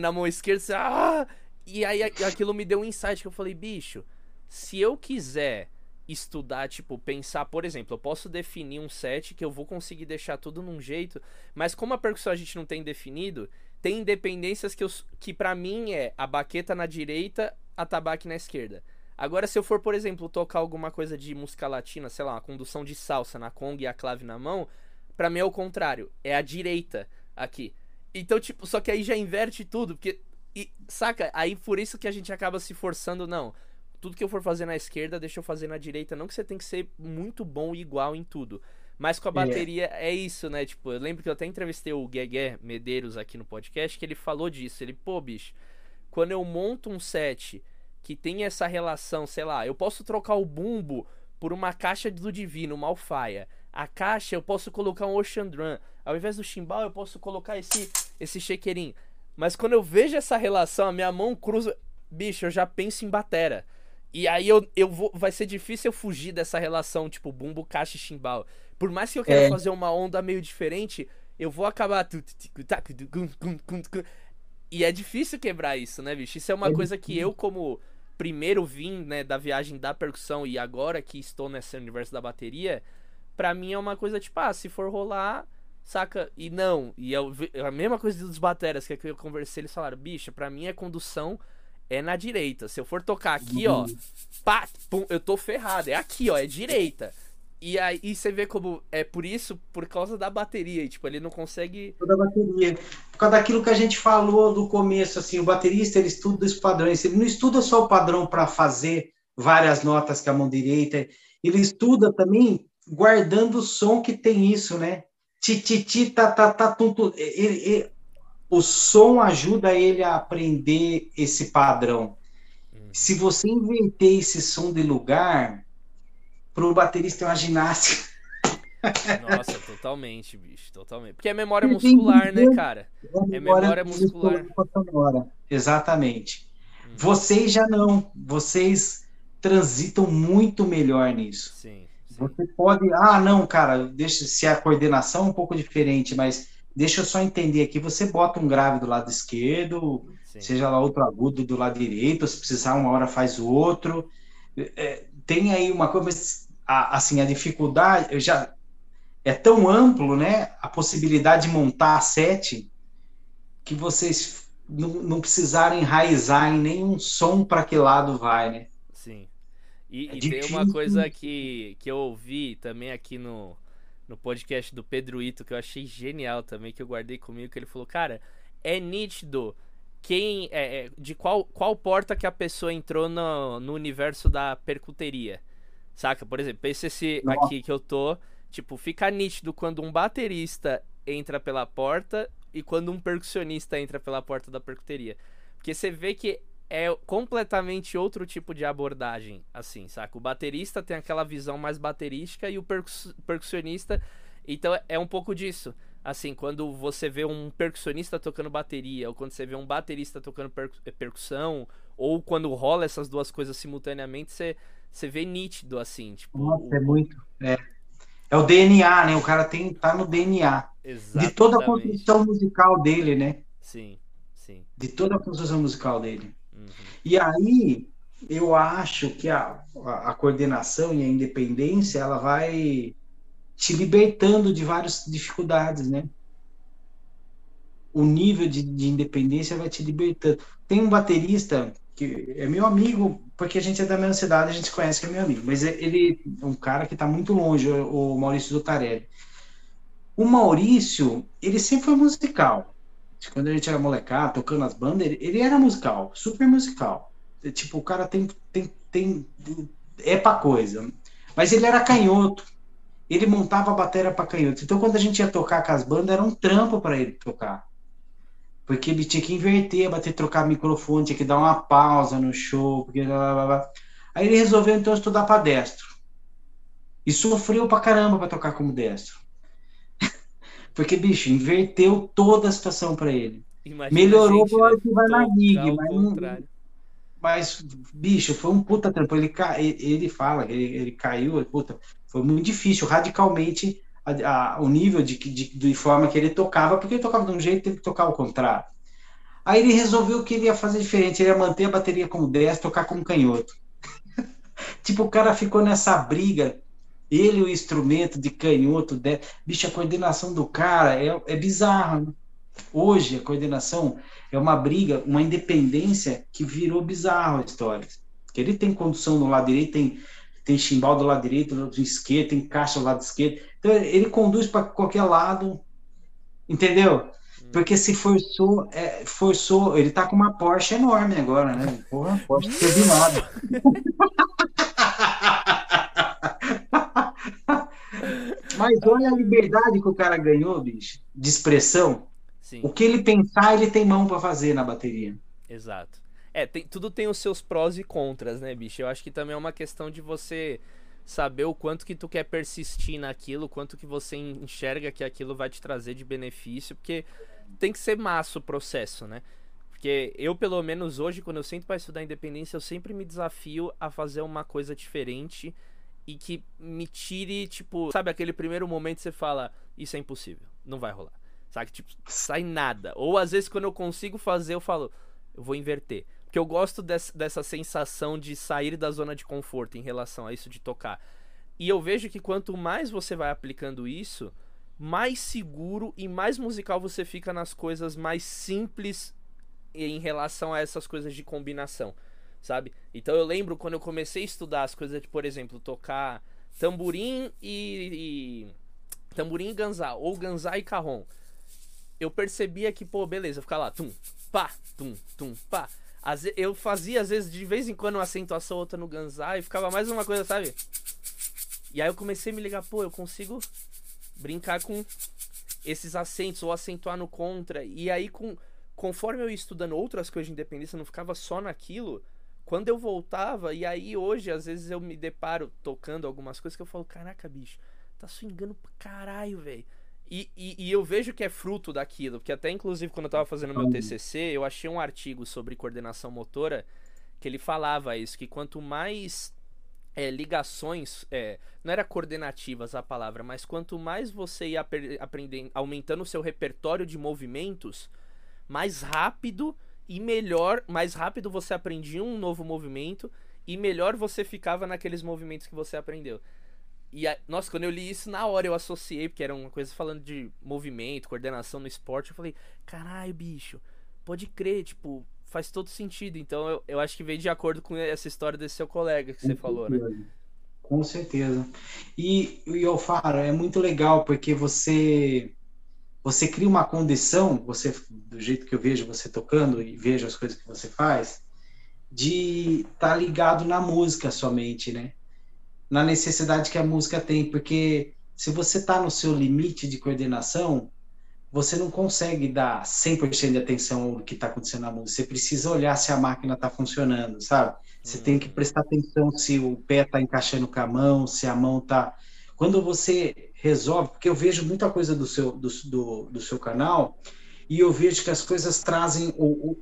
na mão esquerda, você, ah! E aí aquilo me deu um insight que eu falei, bicho, se eu quiser estudar, tipo, pensar, por exemplo, eu posso definir um set que eu vou conseguir deixar tudo num jeito, mas como a percussão a gente não tem definido, tem independências que, eu, que para mim é a baqueta na direita, a tabaque na esquerda. Agora, se eu for, por exemplo, tocar alguma coisa de música latina, sei lá, uma condução de salsa na conga e a clave na mão, pra mim é o contrário, é a direita aqui. Então, tipo, só que aí já inverte tudo, porque. E, saca? Aí por isso que a gente acaba se forçando, não tudo que eu for fazer na esquerda, deixa eu fazer na direita. Não que você tem que ser muito bom e igual em tudo. Mas com a bateria é. é isso, né? Tipo, eu lembro que eu até entrevistei o Guegué Medeiros aqui no podcast, que ele falou disso. Ele, pô, bicho, quando eu monto um set que tem essa relação, sei lá, eu posso trocar o bumbo por uma caixa do Divino, uma alfaia. A caixa eu posso colocar um Ocean Drum. Ao invés do chimbal, eu posso colocar esse esse shakerin. Mas quando eu vejo essa relação, a minha mão cruza. Bicho, eu já penso em batera. E aí eu, eu vou. Vai ser difícil eu fugir dessa relação, tipo, bumbo, caixa e chimbal. Por mais que eu queira é. fazer uma onda meio diferente, eu vou acabar. E é difícil quebrar isso, né, bicho? Isso é uma é coisa que eu, como primeiro vim, né, da viagem da percussão e agora que estou nesse universo da bateria, pra mim é uma coisa tipo, ah, se for rolar, saca? E não. E eu, a mesma coisa dos bateras que eu conversei, eles falaram, bicho, pra mim é condução é na direita. Se eu for tocar aqui, ó, pá, pum, eu tô ferrado. É aqui, ó, é direita. E aí você vê como é por isso, por causa da bateria, e, tipo, ele não consegue. Toda a bateria. Por causa daquilo que a gente falou do começo, assim, o baterista ele estuda os padrões. Ele não estuda só o padrão para fazer várias notas com a mão direita, ele estuda também guardando o som que tem isso, né? Ti, ti, ti, ta, tum, tum. Ele, ele, o som ajuda ele a aprender esse padrão. Uhum. Se você inverter esse som de lugar, para o baterista é uma ginástica. Nossa, totalmente, bicho, totalmente. Porque é memória muscular, né, cara? É memória, muscular. Exatamente. Uhum. Vocês já não, vocês transitam muito melhor nisso. Sim, sim. Você pode, ah, não, cara, deixa se a coordenação é um pouco diferente, mas deixa eu só entender aqui, você bota um grave do lado esquerdo, Sim. seja lá outro agudo do lado direito, se precisar uma hora faz o outro. É, tem aí uma coisa, mas, a, assim, a dificuldade, já é tão amplo, né, a possibilidade de montar a sete, que vocês não, não precisarem enraizar em nenhum som para que lado vai, né? Sim. E, é e tem uma coisa que, que eu ouvi também aqui no, no podcast do Pedro Ito, que eu achei genial também, que eu guardei comigo, que ele falou, cara, é nítido quem é, é, de qual, qual porta que a pessoa entrou no, no universo da percuteria. Saca? Por exemplo, esse, esse aqui que eu tô, tipo, fica nítido quando um baterista entra pela porta e quando um percussionista entra pela porta da percuteria. Porque você vê que é completamente outro tipo de abordagem, assim, saca? O baterista tem aquela visão mais baterística e o percussionista. Então é um pouco disso. Assim, quando você vê um percussionista tocando bateria, ou quando você vê um baterista tocando é, percussão, ou quando rola essas duas coisas simultaneamente, você, você vê nítido, assim. Tipo, Nossa, é muito. É. é o DNA, né? O cara tem, tá no DNA. Exatamente. De toda a construção musical dele, né? Sim, sim. De toda a construção musical dele. E aí eu acho que a, a, coordenação e a independência ela vai te libertando de várias dificuldades, né? O nível de, de independência vai te libertando. Tem um baterista que é meu amigo, porque a gente é da mesma cidade, a gente conhece que é meu amigo, mas é, ele é um cara que está muito longe, o Maurício Zutarelli. O Maurício, ele sempre foi musical quando a gente era molecado, tocando as bandas, ele, ele era musical, super musical. É, tipo, o cara tem, tem, tem é pra coisa. Mas ele era canhoto. Ele montava a bateria para canhoto. Então, quando a gente ia tocar com as bandas, era um trampo para ele tocar. Porque ele tinha que inverter, bater, trocar microfone, tinha que dar uma pausa no show. Porque... Aí ele resolveu então estudar para destro. E sofreu pra caramba para tocar como destro. Porque, bicho, inverteu toda a situação para ele. Imagina Melhorou gente, hora que vai na gig, mas, não, mas, bicho, foi um puta trampo. Ele, ele fala, ele, ele caiu, puta, foi muito difícil, radicalmente, a, a, o nível de, de, de forma que ele tocava, porque ele tocava de um jeito teve que tocar ao contrário. Aí ele resolveu que ele ia fazer diferente, ele ia manter a bateria como 10, tocar como canhoto. Tipo, o cara ficou nessa briga, ele o instrumento de canhoto, de... bicho, a coordenação do cara é, é bizarra. Né? Hoje, a coordenação é uma briga, uma independência que virou bizarro a história. Que ele tem condução no lado direito, tem, tem chimbal do lado direito, do esquerdo, tem caixa do lado esquerdo. Então, ele conduz para qualquer lado, entendeu? Porque se forçou, é, forçou, ele tá com uma Porsche enorme agora, né? Porra, Porsche turbinada. Mas olha a liberdade que o cara ganhou, bicho, de expressão. Sim. O que ele pensar, ele tem mão para fazer na bateria. Exato. É, tem, tudo tem os seus prós e contras, né, bicho? Eu acho que também é uma questão de você saber o quanto que tu quer persistir naquilo, quanto que você enxerga que aquilo vai te trazer de benefício, porque tem que ser massa o processo, né? Porque eu, pelo menos hoje, quando eu sento para estudar independência, eu sempre me desafio a fazer uma coisa diferente e que me tire, tipo, sabe, aquele primeiro momento que você fala, isso é impossível, não vai rolar. Sabe? Tipo, sai nada. Ou às vezes quando eu consigo fazer, eu falo, eu vou inverter. Porque eu gosto dessa, dessa sensação de sair da zona de conforto em relação a isso de tocar. E eu vejo que quanto mais você vai aplicando isso, mais seguro e mais musical você fica nas coisas mais simples em relação a essas coisas de combinação, sabe? Então eu lembro quando eu comecei a estudar as coisas de, por exemplo, tocar tamborim e, e tamborim e ganzá, ou ganzá e carrom. Eu percebia que, pô, beleza, ficar lá, tum, pá, tum, tum, pá. eu fazia, às vezes, de vez em quando, uma acentuação outra no ganzá e ficava mais uma coisa, sabe? E aí eu comecei a me ligar, pô, eu consigo brincar com esses acentos ou acentuar no contra. E aí, com, conforme eu ia estudando outras coisas de independência, não ficava só naquilo. Quando eu voltava, e aí hoje, às vezes eu me deparo tocando algumas coisas que eu falo: caraca, bicho, tá swingando pra caralho, velho. E, e, e, eu vejo que é fruto daquilo, porque até inclusive quando eu tava fazendo meu TCC, eu achei um artigo sobre coordenação motora que ele falava isso, que quanto mais é, ligações, é, não era coordenativas a palavra, mas quanto mais você ia aprendendo, aumentando o seu repertório de movimentos, mais rápido e melhor, mais rápido você aprendia um novo movimento e melhor você ficava naqueles movimentos que você aprendeu. E, a, nossa, quando eu li isso, na hora eu associei, porque era uma coisa falando de movimento, coordenação no esporte, eu falei, caralho, bicho, pode crer, tipo, faz todo sentido. Então eu, eu acho que veio de acordo com essa história desse seu colega que você falou, né? Com certeza. E, e Alfaro, é muito legal porque você você cria uma condição, você do jeito que eu vejo você tocando e vejo as coisas que você faz, de estar tá ligado na música somente, né? Na necessidade que a música tem, porque se você está no seu limite de coordenação, você não consegue dar 100% de atenção ao que está acontecendo na música. Você precisa olhar se a máquina está funcionando, sabe? Você tem que prestar atenção se o pé está encaixando com a mão, se a mão está. Quando você resolve, porque eu vejo muita coisa do seu, do, do, do seu canal e eu vejo que as coisas trazem o, o,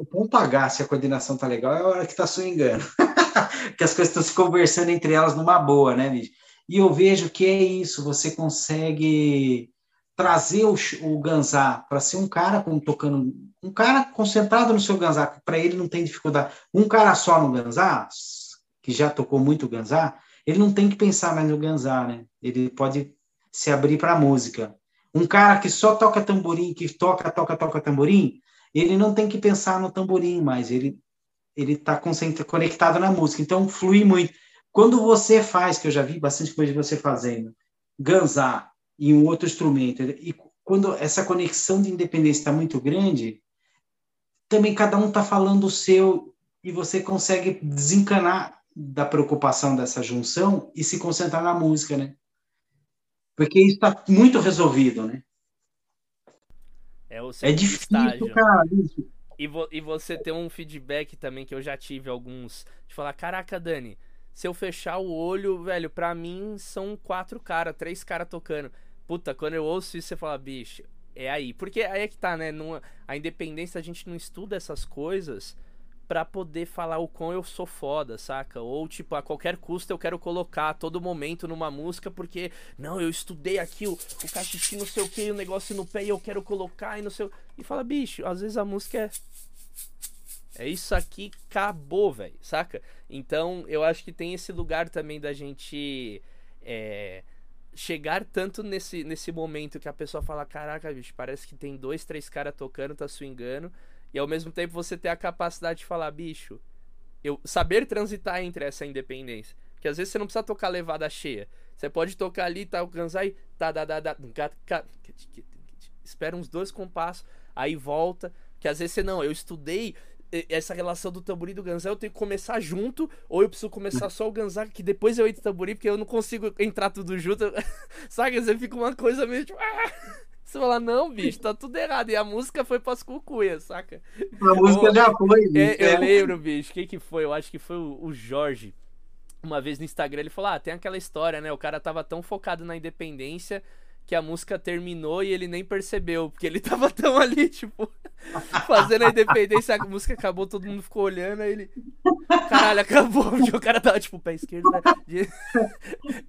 o ponto H, se a coordenação tá legal, é a hora que tá swingando. que as coisas estão se conversando entre elas numa boa, né, bicho? E eu vejo que é isso, você consegue trazer o, o Ganzá para ser um cara como tocando, um cara concentrado no seu Ganzá, para ele não tem dificuldade. Um cara só no Ganzá, que já tocou muito Ganzá, ele não tem que pensar mais no Ganzá, né? Ele pode se abrir para a música. Um cara que só toca tamborim, que toca, toca, toca tamborim, ele não tem que pensar no tamborim mais, ele ele está conectado na música, então flui muito. Quando você faz, que eu já vi bastante coisa de você fazendo, Ganzá, em um outro instrumento. E quando essa conexão de independência está muito grande, também cada um está falando o seu e você consegue desencanar da preocupação dessa junção e se concentrar na música, né? Porque isso está muito resolvido, né? É, o é difícil, cara. Isso. E, vo e você tem um feedback também que eu já tive alguns de falar, caraca, Dani, se eu fechar o olho, velho, pra mim são quatro caras, três caras tocando. Puta, quando eu ouço isso, você fala, bicho, é aí. Porque aí é que tá, né? Numa, a independência, a gente não estuda essas coisas para poder falar o quão eu sou foda, saca? Ou, tipo, a qualquer custo eu quero colocar a todo momento numa música porque, não, eu estudei aqui o, o cachitinho, não sei o que, o negócio no pé e eu quero colocar e não sei o... E fala, bicho, às vezes a música é É isso aqui, acabou, velho, saca? Então, eu acho que tem esse lugar também da gente é, chegar tanto nesse, nesse momento que a pessoa fala: caraca, bicho, parece que tem dois, três caras tocando, tá swingando, e ao mesmo tempo você ter a capacidade de falar: bicho, eu saber transitar entre essa independência. Que às vezes você não precisa tocar levada cheia. Você pode tocar ali, tá, alcançar e tá, da, da, da, espera uns dois compassos, aí volta. Que às vezes você não, eu estudei essa relação do tamborim do ganzá, eu tenho que começar junto, ou eu preciso começar só o ganzá, que depois eu entro tamborim, porque eu não consigo entrar tudo junto. Sabe? Você fica uma coisa meio tipo. Você fala, não, bicho, tá tudo errado. E a música foi pras cucuias, saca? A música já foi. É, eu lembro, bicho. Quem que foi? Eu acho que foi o, o Jorge. Uma vez no Instagram ele falou: Ah, tem aquela história, né? O cara tava tão focado na independência que a música terminou e ele nem percebeu, porque ele tava tão ali, tipo, fazendo a independência, a música acabou, todo mundo ficou olhando, aí ele. Caralho, acabou. O cara tava, tipo, pé esquerdo. Né?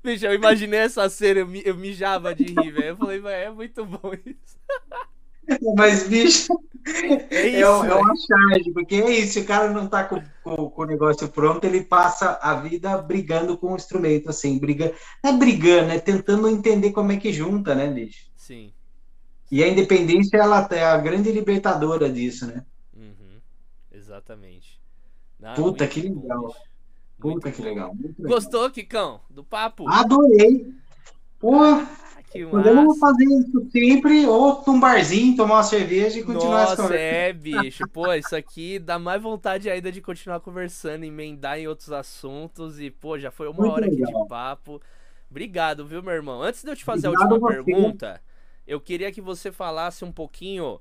Bicho, eu imaginei essa cena, eu, eu mijava de rir, velho. Eu falei, velho, é muito bom isso. Mas, bicho, é, isso, é, é uma charge, porque é isso, se o cara não tá com, com, com, o negócio pronto, ele passa a vida brigando com o instrumento, assim, briga, não é brigando, é tentando entender como é que junta, né, bicho? Sim. E a independência, ela é a grande libertadora disso, né? Uhum, exatamente. Não, Puta, que legal. Puta, que legal. legal. Gostou, Kikão, do papo? Adorei. Pô, que Podemos fazer isso sempre, ou num barzinho, tomar uma cerveja e continuar Nossa, é, bicho. Pô, isso aqui dá mais vontade ainda de continuar conversando, emendar em outros assuntos. E, pô, já foi uma Muito hora legal. aqui de papo. Obrigado, viu, meu irmão? Antes de eu te fazer Obrigado a última você. pergunta, eu queria que você falasse um pouquinho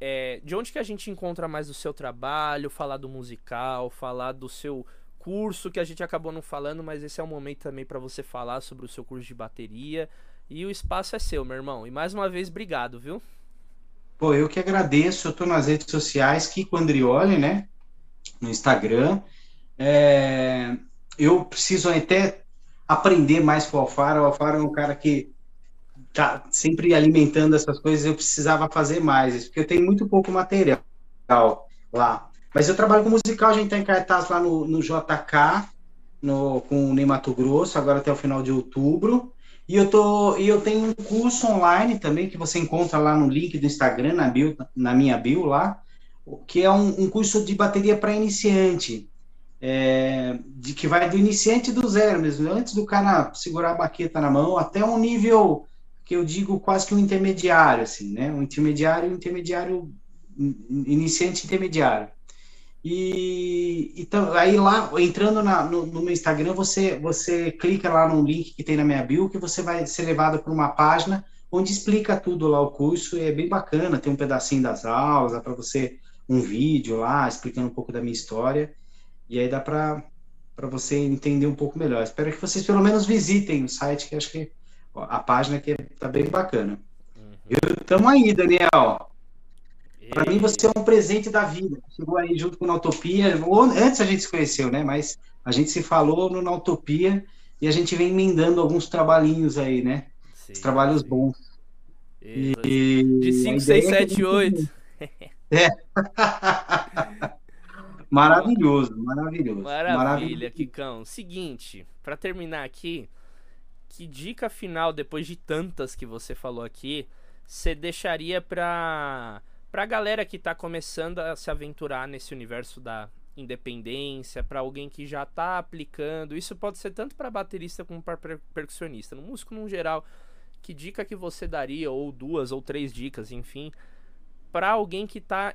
é, de onde que a gente encontra mais o seu trabalho, falar do musical, falar do seu curso que a gente acabou não falando, mas esse é o momento também para você falar sobre o seu curso de bateria. E o espaço é seu, meu irmão. E mais uma vez, obrigado, viu? Pô, eu que agradeço. Eu tô nas redes sociais, Kiko Andrioli, né? No Instagram. É... Eu preciso até aprender mais com o Alfaro. O Alfaro é um cara que tá sempre alimentando essas coisas. Eu precisava fazer mais, porque eu tenho muito pouco material lá. Mas eu trabalho com musical, a gente tá em cartaz lá no, no JK, no, com o Ney Mato Grosso, agora até o final de outubro. E eu, tô, e eu tenho um curso online também que você encontra lá no link do Instagram, na, bio, na minha bio lá, que é um, um curso de bateria para iniciante. É, de que vai do iniciante do zero mesmo, antes do cara segurar a baqueta na mão, até um nível que eu digo quase que um intermediário, assim, né? Um intermediário, intermediário, iniciante intermediário. E então, aí lá, entrando na, no, no, meu Instagram, você, você clica lá no link que tem na minha bio, que você vai ser levado para uma página onde explica tudo lá o curso. É bem bacana, tem um pedacinho das aulas, dá para você um vídeo lá explicando um pouco da minha história. E aí dá para você entender um pouco melhor. Espero que vocês pelo menos visitem o site, que acho que a página que tá bem bacana. Uhum. Estamos aí, Daniel. Para mim, você é um presente da vida. Chegou aí junto com a Utopia. Antes a gente se conheceu, né? Mas a gente se falou no Na Utopia e a gente vem emendando alguns trabalhinhos aí, né? Sim, Os trabalhos sim. bons. E... De 5, 6, 7, 8. É. maravilhoso, maravilhoso. Maravilha, maravilhoso. Kikão. Seguinte, para terminar aqui, que dica final, depois de tantas que você falou aqui, você deixaria para Pra galera que tá começando a se aventurar nesse universo da independência, para alguém que já tá aplicando, isso pode ser tanto para baterista como para percussionista, no músico no geral. Que dica que você daria ou duas ou três dicas, enfim, para alguém que tá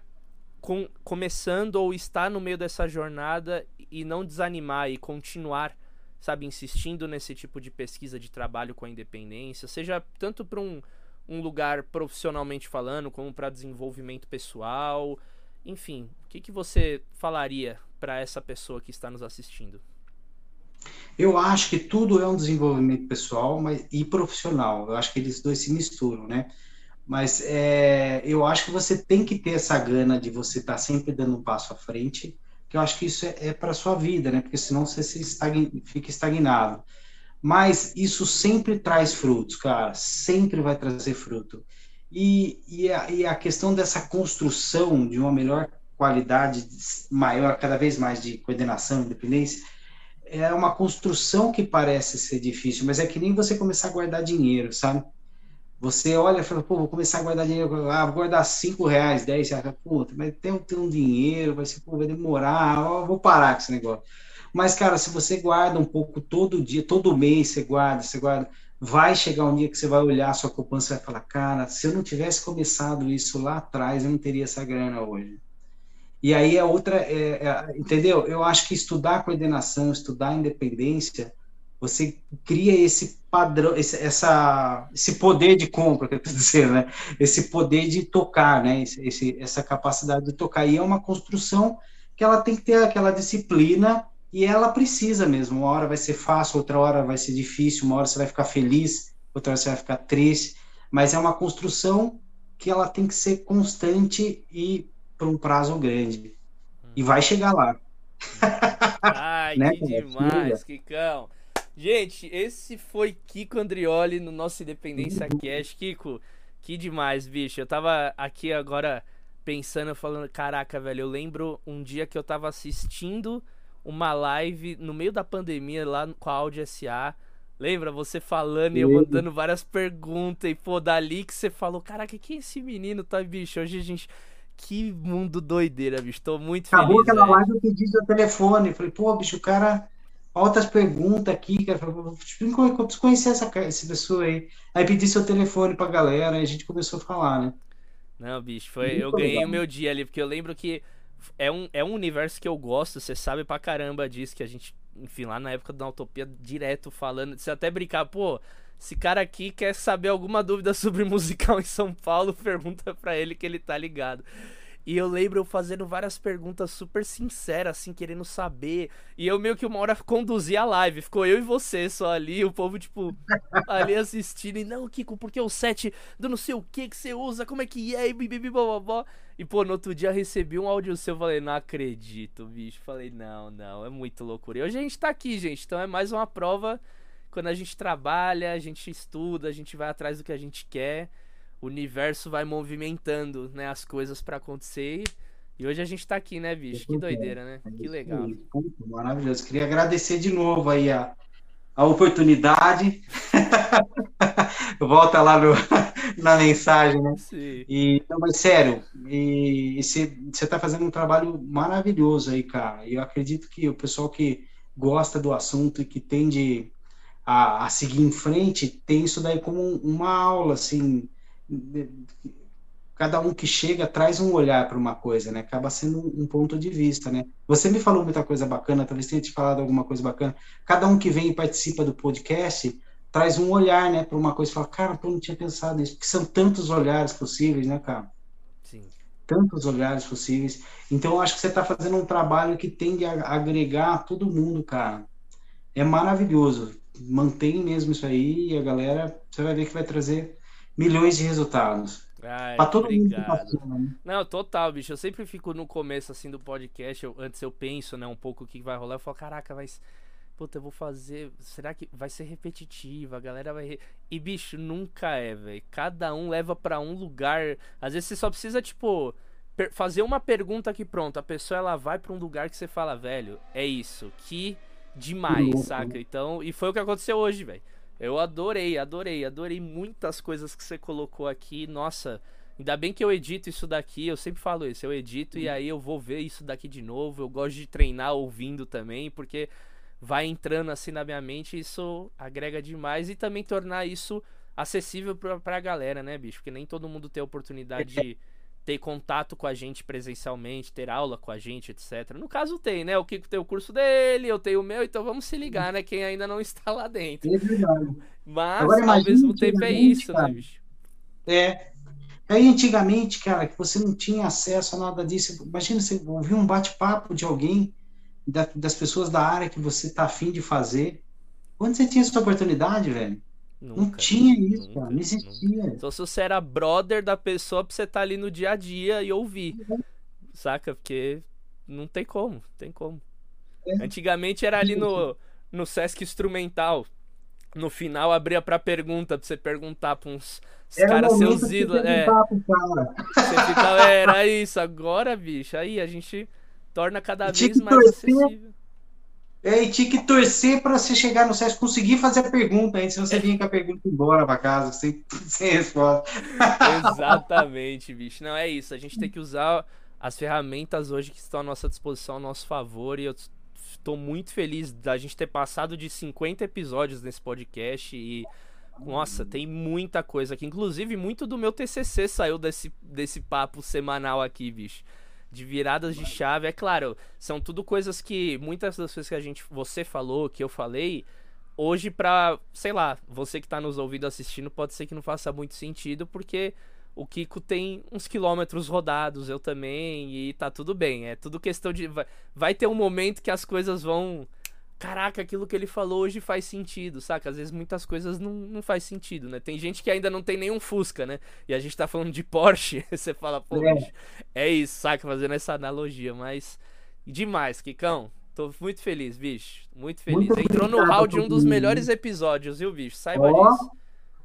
com, começando ou está no meio dessa jornada e não desanimar e continuar, sabe, insistindo nesse tipo de pesquisa de trabalho com a independência, seja tanto para um um lugar profissionalmente falando, como para desenvolvimento pessoal, enfim, o que, que você falaria para essa pessoa que está nos assistindo? Eu acho que tudo é um desenvolvimento pessoal mas, e profissional. Eu acho que eles dois se misturam, né? Mas é, eu acho que você tem que ter essa gana de você estar tá sempre dando um passo à frente, que eu acho que isso é, é para sua vida, né? Porque senão você se fica estagnado. Mas isso sempre traz frutos, cara, sempre vai trazer fruto. E, e, a, e a questão dessa construção de uma melhor qualidade maior, cada vez mais de coordenação, independência, é uma construção que parece ser difícil, mas é que nem você começar a guardar dinheiro, sabe? Você olha e fala, pô, vou começar a guardar dinheiro, ah, vou guardar 5 reais, 10 reais, puta, mas tem, tem um dinheiro, vai ser, pô, vai demorar, ó, vou parar com esse negócio. Mas, cara, se você guarda um pouco todo dia, todo mês você guarda, você guarda, vai chegar um dia que você vai olhar sua poupança e vai falar, cara, se eu não tivesse começado isso lá atrás, eu não teria essa grana hoje. E aí é outra, é, é, entendeu? Eu acho que estudar coordenação, estudar independência, você cria esse padrão, esse, essa, esse poder de compra, quer dizer, né? Esse poder de tocar, né? Esse, essa capacidade de tocar. E é uma construção que ela tem que ter aquela disciplina e ela precisa mesmo. Uma hora vai ser fácil, outra hora vai ser difícil, uma hora você vai ficar feliz, outra hora você vai ficar triste. Mas é uma construção que ela tem que ser constante e por um prazo grande. E vai chegar lá. Ai, né? que demais, Kikão. Gente, esse foi Kiko Andrioli no nosso Independência Cash. Kiko, que demais, bicho. Eu tava aqui agora pensando, falando, caraca, velho, eu lembro um dia que eu tava assistindo uma live no meio da pandemia lá com a Audi SA. Lembra você falando Sim. e eu mandando várias perguntas e pô, dali que você falou, caraca, que esse menino tá, bicho? Hoje a gente que mundo doideira, bicho. Tô muito Acabou feliz. Acabou aquela live, eu pedi seu telefone. Falei, pô, bicho, o cara. Altas perguntas aqui, cara. Eu preciso conhecer essa, essa pessoa aí. Aí pedi seu telefone pra galera e a gente começou a falar, né? Não, bicho, foi. Muito eu ganhei o meu dia ali, porque eu lembro que é um, é um universo que eu gosto, você sabe pra caramba disso, que a gente, enfim, lá na época da Utopia, direto falando, você até brincar, pô, esse cara aqui quer saber alguma dúvida sobre musical em São Paulo, pergunta para ele que ele tá ligado. E eu lembro eu fazendo várias perguntas super sinceras, assim, querendo saber. E eu meio que uma hora conduzi a live. Ficou eu e você só ali, o povo, tipo, ali assistindo. E não, Kiko, porque o set do não sei o que que você usa, como é que é, e bibibi, blá, E, pô, no outro dia recebi um áudio seu, falei, não acredito, bicho. Falei, não, não, é muito loucura. E hoje a gente tá aqui, gente, então é mais uma prova quando a gente trabalha, a gente estuda, a gente vai atrás do que a gente quer, o universo vai movimentando, né, as coisas para acontecer. E hoje a gente tá aqui, né, bicho? Que doideira, né? Que legal. Maravilhoso. Queria agradecer de novo aí a, a oportunidade. Volta lá no, na mensagem, né? Sim. E, não, mas sério, e você tá fazendo um trabalho maravilhoso aí, cara. E eu acredito que o pessoal que gosta do assunto e que tende a, a seguir em frente, tem isso daí como uma aula, assim, cada um que chega traz um olhar para uma coisa, né? Acaba sendo um, ponto de vista, né? Você me falou muita coisa bacana, talvez tenha te falado alguma coisa bacana. Cada um que vem e participa do podcast traz um olhar, né, para uma coisa e fala, cara, eu não tinha pensado nisso, porque são tantos olhares possíveis, né, cara? Sim. Tantos olhares possíveis. Então, eu acho que você está fazendo um trabalho que tende a agregar todo mundo, cara. É maravilhoso mantém mesmo isso aí e a galera, você vai ver que vai trazer milhões de resultados. Ai, pra todo obrigado. mundo né? Não, total, bicho. Eu sempre fico no começo assim do podcast, eu, antes eu penso, né, um pouco o que vai rolar, eu falo, caraca, vai Puta, eu vou fazer. Será que vai ser repetitiva? A galera vai. Re... E, bicho, nunca é, velho. Cada um leva para um lugar. Às vezes você só precisa, tipo, fazer uma pergunta aqui pronto. A pessoa ela vai para um lugar que você fala, velho, é isso. Que demais, saca? Então, e foi o que aconteceu hoje, velho. Eu adorei, adorei, adorei muitas coisas que você colocou aqui. Nossa, ainda bem que eu edito isso daqui. Eu sempre falo isso, eu edito e aí eu vou ver isso daqui de novo. Eu gosto de treinar ouvindo também, porque vai entrando assim na minha mente, isso agrega demais e também tornar isso acessível pra, pra galera, né, bicho? Porque nem todo mundo tem a oportunidade de ter contato com a gente presencialmente, ter aula com a gente, etc. No caso tem, né? O Kiko tem o curso dele, eu tenho o meu, então vamos se ligar, né? Quem ainda não está lá dentro. É verdade. Mas Agora, ao mesmo tempo é isso, né, cara, né, bicho? É. Aí antigamente, cara, que você não tinha acesso a nada disso. Imagina você ouvir um bate-papo de alguém, da, das pessoas da área que você tá afim de fazer. Quando você tinha essa oportunidade, velho? Nunca, não tinha isso, nunca, cara. Não existia. Nunca. Só se você era brother da pessoa pra você estar tá ali no dia a dia e ouvir. Uhum. Saca? Porque não tem como, não tem como. É. Antigamente era ali no, no Sesc Instrumental. no final abria pra pergunta, pra você perguntar pra uns caras seus ídolos. É, cara. Você ficava, era isso, agora, bicho, aí a gente torna cada vez mais acessível. É, e tinha que torcer para você chegar no site, conseguir fazer a pergunta, hein? Se você vinha com a pergunta embora para casa, sem, sem resposta. Exatamente, bicho. Não, é isso. A gente tem que usar as ferramentas hoje que estão à nossa disposição, ao nosso favor, e eu estou muito feliz da gente ter passado de 50 episódios nesse podcast e nossa, tem muita coisa aqui. Inclusive, muito do meu TCC saiu desse, desse papo semanal aqui, bicho. De viradas de chave. É claro, são tudo coisas que muitas das coisas que a gente, você falou, que eu falei, hoje pra, sei lá, você que tá nos ouvindo assistindo, pode ser que não faça muito sentido, porque o Kiko tem uns quilômetros rodados, eu também, e tá tudo bem. É tudo questão de. Vai, vai ter um momento que as coisas vão. Caraca, aquilo que ele falou hoje faz sentido, saca? Às vezes muitas coisas não, não faz sentido, né? Tem gente que ainda não tem nenhum Fusca, né? E a gente tá falando de Porsche, você fala, pô, é. é isso, saca? Fazendo essa analogia, mas. Demais, Kikão. Tô muito feliz, bicho. Muito feliz. Muito Entrou no hall de um dos melhores episódios, viu, bicho? Saiba oh, disso.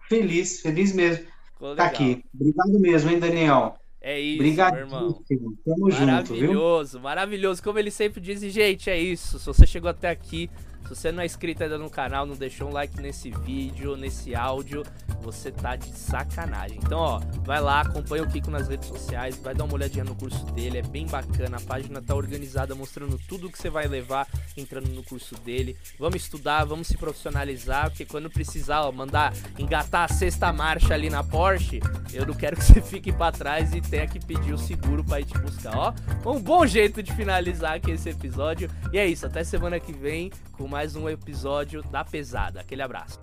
Feliz, feliz mesmo. Ficou tá aqui. Obrigado mesmo, hein, Daniel? É isso, Obrigado, meu irmão. Tamo maravilhoso, junto, maravilhoso. Como ele sempre diz, gente, é isso. Se você chegou até aqui, se você não é inscrito ainda no canal, não deixou um like nesse vídeo, nesse áudio, você tá de sacanagem. Então, ó, vai lá, acompanha o Kiko nas redes sociais, vai dar uma olhadinha no curso dele, é bem bacana. A página tá organizada, mostrando tudo que você vai levar entrando no curso dele. Vamos estudar, vamos se profissionalizar, porque quando precisar, ó, mandar engatar a sexta marcha ali na Porsche, eu não quero que você fique para trás e tenha que pedir o seguro para ir te buscar, ó. Um bom jeito de finalizar aqui esse episódio. E é isso, até semana que vem com mais um episódio da Pesada. Aquele abraço.